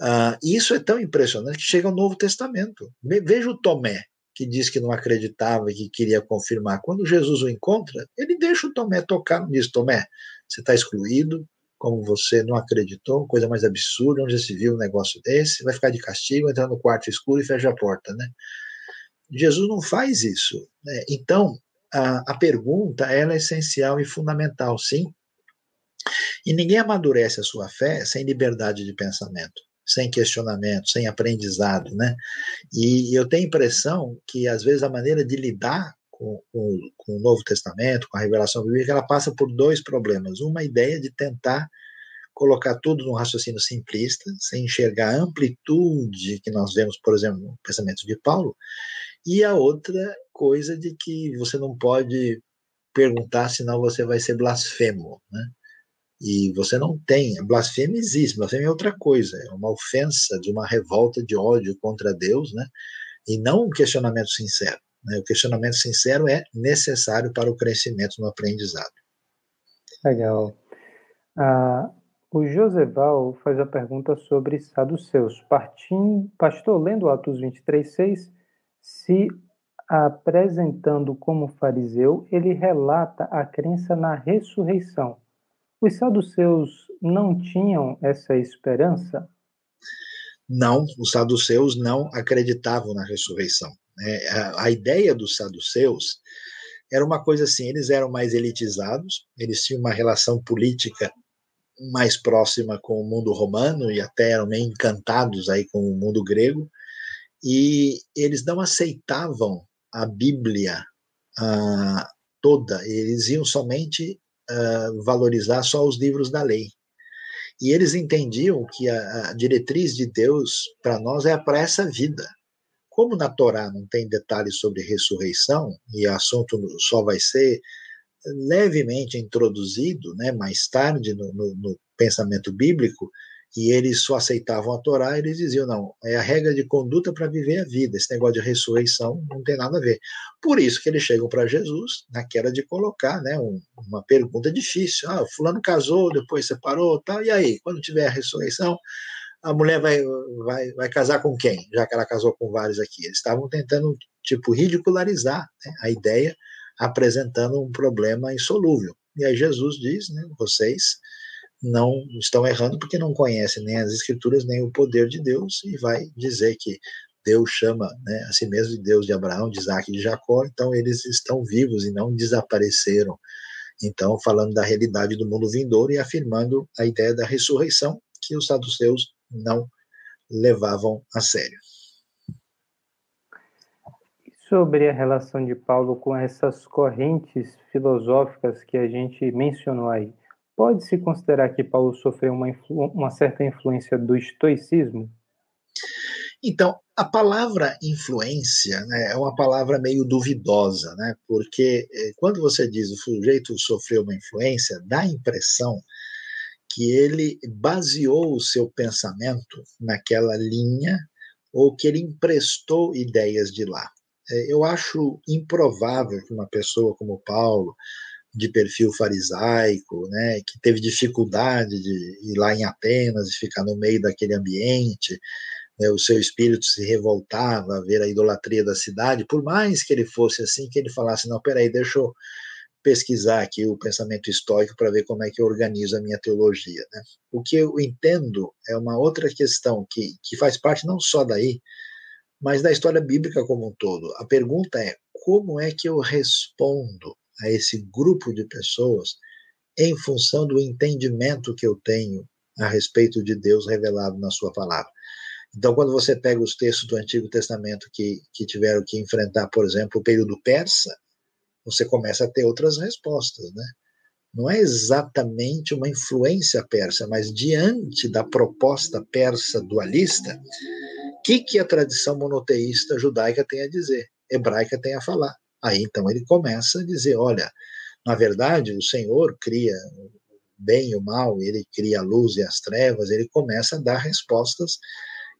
S1: Uh, isso é tão impressionante que chega ao Novo Testamento. Veja o Tomé, que diz que não acreditava e que queria confirmar. Quando Jesus o encontra, ele deixa o Tomé tocar, diz: Tomé, você está excluído, como você não acreditou, coisa mais absurda, onde já se viu um negócio desse, vai ficar de castigo, entrar no quarto escuro e fecha a porta, né? Jesus não faz isso. Né? Então, a, a pergunta é essencial e fundamental, sim. E ninguém amadurece a sua fé sem liberdade de pensamento, sem questionamento, sem aprendizado, né? E eu tenho a impressão que, às vezes, a maneira de lidar com, com, com o Novo Testamento, com a revelação bíblica, ela passa por dois problemas. Uma ideia de tentar colocar tudo num raciocínio simplista, sem enxergar a amplitude que nós vemos, por exemplo, no pensamento de Paulo, e a outra coisa de que você não pode perguntar, senão você vai ser blasfemo, né? E você não tem, blasfêmia existe, blasfêmia é outra coisa, é uma ofensa de uma revolta de ódio contra Deus, né? E não um questionamento sincero. Né? O questionamento sincero é necessário para o crescimento no aprendizado.
S2: Legal. Ah, o Joseval faz a pergunta sobre saduceus. Pastor, lendo Atos 23, 6, se apresentando como fariseu, ele relata a crença na ressurreição. Os saduceus não tinham essa esperança?
S1: Não, os saduceus não acreditavam na ressurreição. É, a, a ideia dos saduceus era uma coisa assim: eles eram mais elitizados, eles tinham uma relação política mais próxima com o mundo romano e até eram meio encantados aí com o mundo grego, e eles não aceitavam a Bíblia uh, toda, eles iam somente uh, valorizar só os livros da lei. E eles entendiam que a, a diretriz de Deus para nós é para essa vida. Como na Torá não tem detalhes sobre ressurreição, e o assunto só vai ser levemente introduzido né, mais tarde no, no, no pensamento bíblico, e eles só aceitavam a Torá, eles diziam, não, é a regra de conduta para viver a vida, esse negócio de ressurreição não tem nada a ver. Por isso que eles chegam para Jesus, naquela de colocar né, um, uma pergunta difícil, ah, fulano casou, depois separou, tal, e aí, quando tiver a ressurreição, a mulher vai, vai, vai casar com quem? Já que ela casou com vários aqui. Eles estavam tentando, tipo, ridicularizar né, a ideia, apresentando um problema insolúvel. E aí Jesus diz, né, vocês não estão errando porque não conhecem nem as escrituras nem o poder de Deus e vai dizer que Deus chama né, a si mesmo de Deus de Abraão, de Isaac e de Jacó, então eles estão vivos e não desapareceram. Então, falando da realidade do mundo vindouro e afirmando a ideia da ressurreição que os saduceus não levavam a sério.
S2: Sobre a relação de Paulo com essas correntes filosóficas que a gente mencionou aí, Pode-se considerar que Paulo sofreu uma, uma certa influência do estoicismo?
S1: Então, a palavra influência né, é uma palavra meio duvidosa, né, porque eh, quando você diz o sujeito sofreu uma influência, dá a impressão que ele baseou o seu pensamento naquela linha ou que ele emprestou ideias de lá. Eh, eu acho improvável que uma pessoa como Paulo, de perfil farisaico, né, que teve dificuldade de ir lá em Atenas e ficar no meio daquele ambiente, né, o seu espírito se revoltava a ver a idolatria da cidade, por mais que ele fosse assim, que ele falasse, não, peraí, deixa eu pesquisar aqui o pensamento estoico para ver como é que eu organizo a minha teologia. Né? O que eu entendo é uma outra questão que, que faz parte não só daí, mas da história bíblica como um todo. A pergunta é, como é que eu respondo a esse grupo de pessoas em função do entendimento que eu tenho a respeito de Deus revelado na Sua palavra. Então, quando você pega os textos do Antigo Testamento que, que tiveram que enfrentar, por exemplo, o período persa, você começa a ter outras respostas, né? Não é exatamente uma influência persa, mas diante da proposta persa dualista, que, que a tradição monoteísta judaica tem a dizer, hebraica tem a falar? Aí então ele começa a dizer: olha, na verdade o Senhor cria o bem e o mal, ele cria a luz e as trevas, ele começa a dar respostas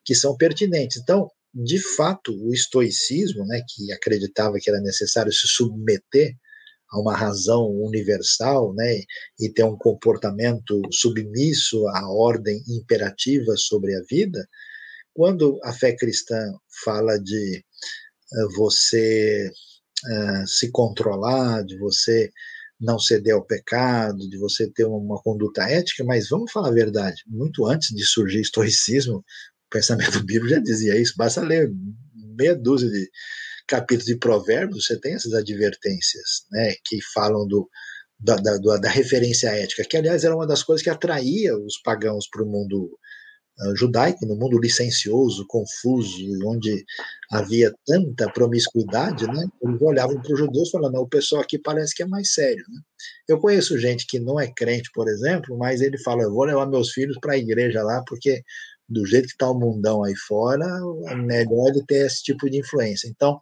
S1: que são pertinentes. Então, de fato, o estoicismo, né, que acreditava que era necessário se submeter a uma razão universal, né, e ter um comportamento submisso à ordem imperativa sobre a vida, quando a fé cristã fala de uh, você uh, se controlar, de você não ceder ao pecado, de você ter uma conduta ética, mas vamos falar a verdade, muito antes de surgir estoicismo, o pensamento [LAUGHS] bíblico já dizia isso, basta ler meia dúzia de capítulos de Provérbios você tem essas advertências, né, que falam do, da, da, da, referência ética, que aliás era uma das coisas que atraía os pagãos para o mundo judaico, no mundo licencioso, confuso, onde havia tanta promiscuidade, né? Eles olhavam para os judeus falando, o pessoal aqui parece que é mais sério, né? Eu conheço gente que não é crente, por exemplo, mas ele fala, eu vou levar meus filhos para a igreja lá, porque do jeito que está o mundão aí fora, é melhor ele ter esse tipo de influência. Então,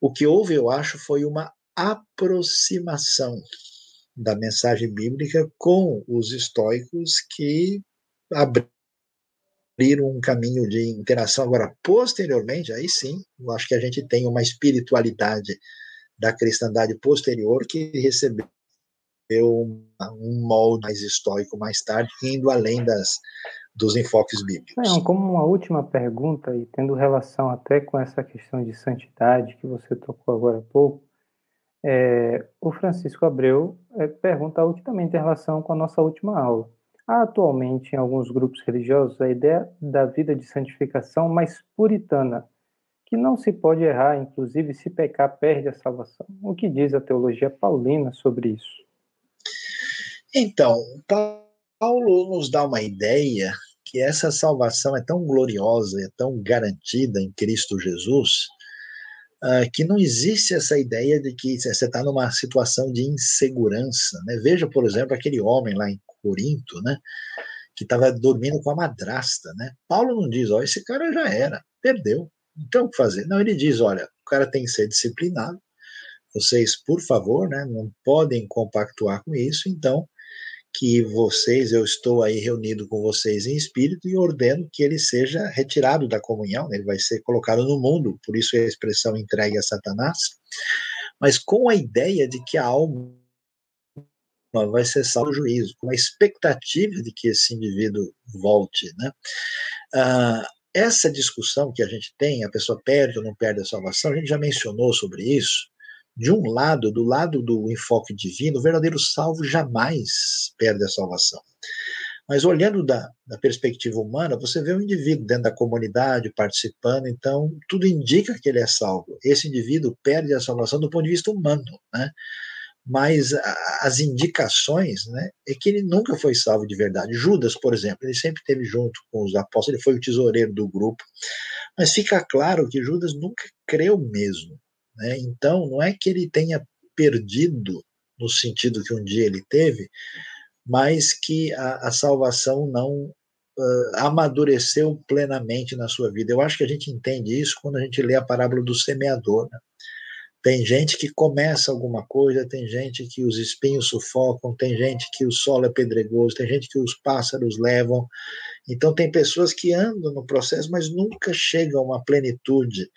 S1: o que houve, eu acho, foi uma aproximação da mensagem bíblica com os estoicos que abriram um caminho de interação. Agora, posteriormente, aí sim, eu acho que a gente tem uma espiritualidade da cristandade posterior que recebeu um molde mais estoico mais tarde, indo além das, dos enfoques bíblicos.
S2: É, como uma última pergunta, e tendo relação até com essa questão de santidade que você tocou agora há pouco, é, o Francisco Abreu é, pergunta algo que também relação com a nossa última aula. Atualmente em alguns grupos religiosos a ideia da vida de santificação mais puritana, que não se pode errar, inclusive se pecar perde a salvação. O que diz a teologia paulina sobre isso?
S1: Então, Paulo nos dá uma ideia que essa salvação é tão gloriosa, é tão garantida em Cristo Jesus, uh, que não existe essa ideia de que você está numa situação de insegurança. Né? Veja, por exemplo, aquele homem lá em Corinto, né, que estava dormindo com a madrasta. Né? Paulo não diz, ó, esse cara já era, perdeu, tem o que fazer. Não, ele diz, olha, o cara tem que ser disciplinado, vocês, por favor, né, não podem compactuar com isso, então que vocês, eu estou aí reunido com vocês em espírito e ordeno que ele seja retirado da comunhão, ele vai ser colocado no mundo, por isso a expressão entregue a Satanás, mas com a ideia de que a alma vai ser salvo do juízo, com a expectativa de que esse indivíduo volte, né? Ah, essa discussão que a gente tem, a pessoa perde ou não perde a salvação, a gente já mencionou sobre isso, de um lado, do lado do enfoque divino, o verdadeiro salvo jamais perde a salvação. Mas olhando da, da, perspectiva humana, você vê um indivíduo dentro da comunidade participando, então tudo indica que ele é salvo. Esse indivíduo perde a salvação do ponto de vista humano, né? Mas as indicações, né, é que ele nunca foi salvo de verdade. Judas, por exemplo, ele sempre esteve junto com os apóstolos, ele foi o tesoureiro do grupo, mas fica claro que Judas nunca creu mesmo. Né? Então, não é que ele tenha perdido no sentido que um dia ele teve, mas que a, a salvação não uh, amadureceu plenamente na sua vida. Eu acho que a gente entende isso quando a gente lê a parábola do semeador. Né? Tem gente que começa alguma coisa, tem gente que os espinhos sufocam, tem gente que o solo é pedregoso, tem gente que os pássaros levam. Então, tem pessoas que andam no processo, mas nunca chegam a uma plenitude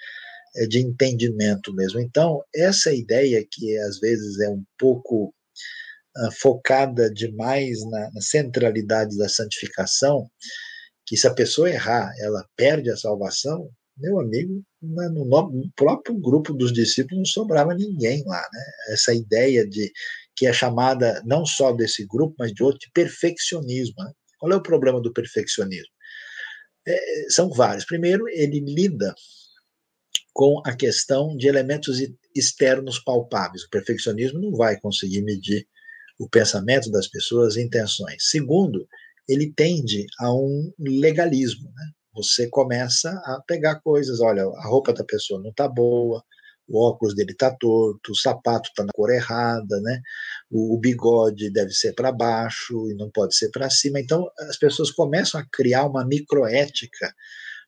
S1: é, de entendimento mesmo. Então, essa ideia que às vezes é um pouco uh, focada demais na, centralidade da santificação, que se a pessoa errar, ela perde a salvação, meu amigo, no, próprio grupo dos discípulos não sobrava ninguém lá, né? Essa ideia de que é chamada não só desse grupo, mas de outro, de perfeccionismo. Né? Qual é o problema do perfeccionismo? É, são vários. Primeiro, ele lida com a questão de elementos externos palpáveis. O perfeccionismo não vai conseguir medir o pensamento das pessoas e intenções. Segundo, ele tende a um legalismo. Né? Você começa a pegar coisas, olha, a roupa da pessoa não está boa, o óculos dele está torto, o sapato está na cor errada, né? o, o bigode deve ser para baixo e não pode ser para cima. Então, as pessoas começam a criar uma microética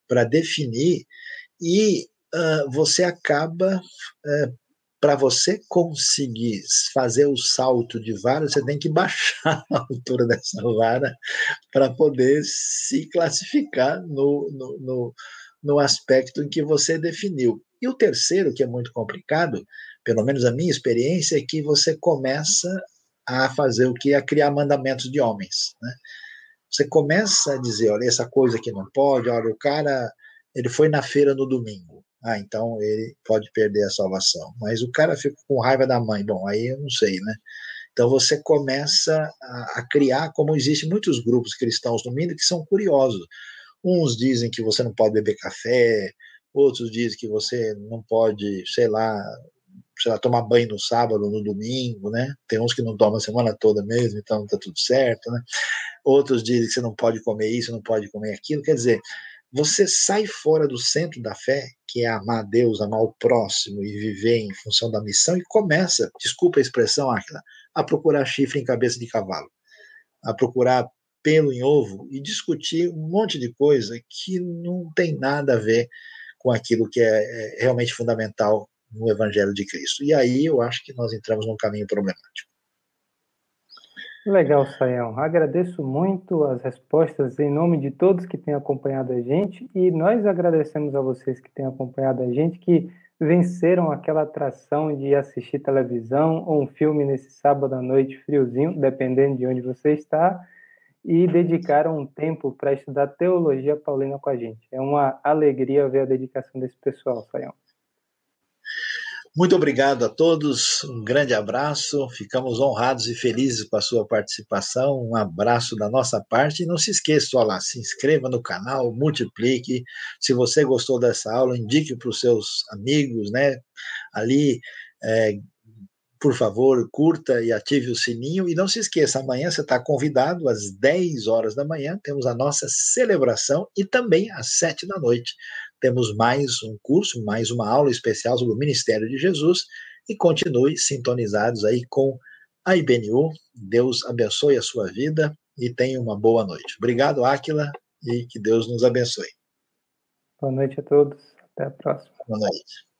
S1: para definir e uh, você acaba, uh, para você conseguir fazer o salto de vara, você tem que baixar [LAUGHS] a altura dessa vara para poder se classificar no, no, no, no aspecto em que você definiu. E o terceiro, que é muito complicado, pelo menos a minha experiência, é que você começa a fazer o que? A criar mandamentos de homens. Né? Você começa a dizer, olha, essa coisa aqui não pode, olha, o cara, ele foi na feira no domingo ah, então ele pode perder a salvação. Mas o cara fica com raiva da mãe, bom, aí eu não sei, né? Então você começa a, a criar, como existem muitos grupos cristãos no mundo que são curiosos. Uns dizem que você não pode beber café, outros dizem que você não pode, sei lá, sei lá, tomar banho no sábado, no domingo, né? Tem uns que não tomam a semana toda mesmo, então tá tudo certo, né? Outros dizem que você não pode comer isso, não pode comer aquilo. Quer dizer, você sai fora do centro da fé, que é amar a Deus, amar o próximo e viver em função da missão, e começa, desculpa a expressão, Aquila, a procurar chifre em cabeça de cavalo, a procurar pelo em ovo e discutir um monte de coisa que não tem nada a ver com aquilo que é, é realmente fundamental no Evangelho de Cristo. E aí eu acho que nós entramos num caminho problemático.
S2: Legal, Sayão. Agradeço muito as respostas em nome de todos que têm acompanhado a gente e nós agradecemos a vocês que têm acompanhado a gente, que venceram aquela atração de assistir televisão ou um filme nesse sábado à noite friozinho, dependendo de onde você está, e dedicaram um tempo para estudar teologia paulina com a gente. É uma alegria ver a dedicação desse pessoal, Sayão.
S1: Muito obrigado a todos, um grande abraço, ficamos honrados e felizes com a sua participação, um abraço da nossa parte e não se esqueça, olha lá, se inscreva no canal, multiplique, se você gostou dessa aula, indique para os seus amigos, né, ali, é, por favor, curta e ative o sininho. E não se esqueça, amanhã você está convidado às 10 horas da manhã, temos a nossa celebração e também às 7 da noite temos mais um curso, mais uma aula especial sobre o Ministério de Jesus e continue sintonizados aí com a IBNU. Deus abençoe a sua vida e tenha uma boa noite. Obrigado, Áquila, e que Deus nos abençoe.
S2: Boa noite a todos. Até a próxima.
S1: Boa noite.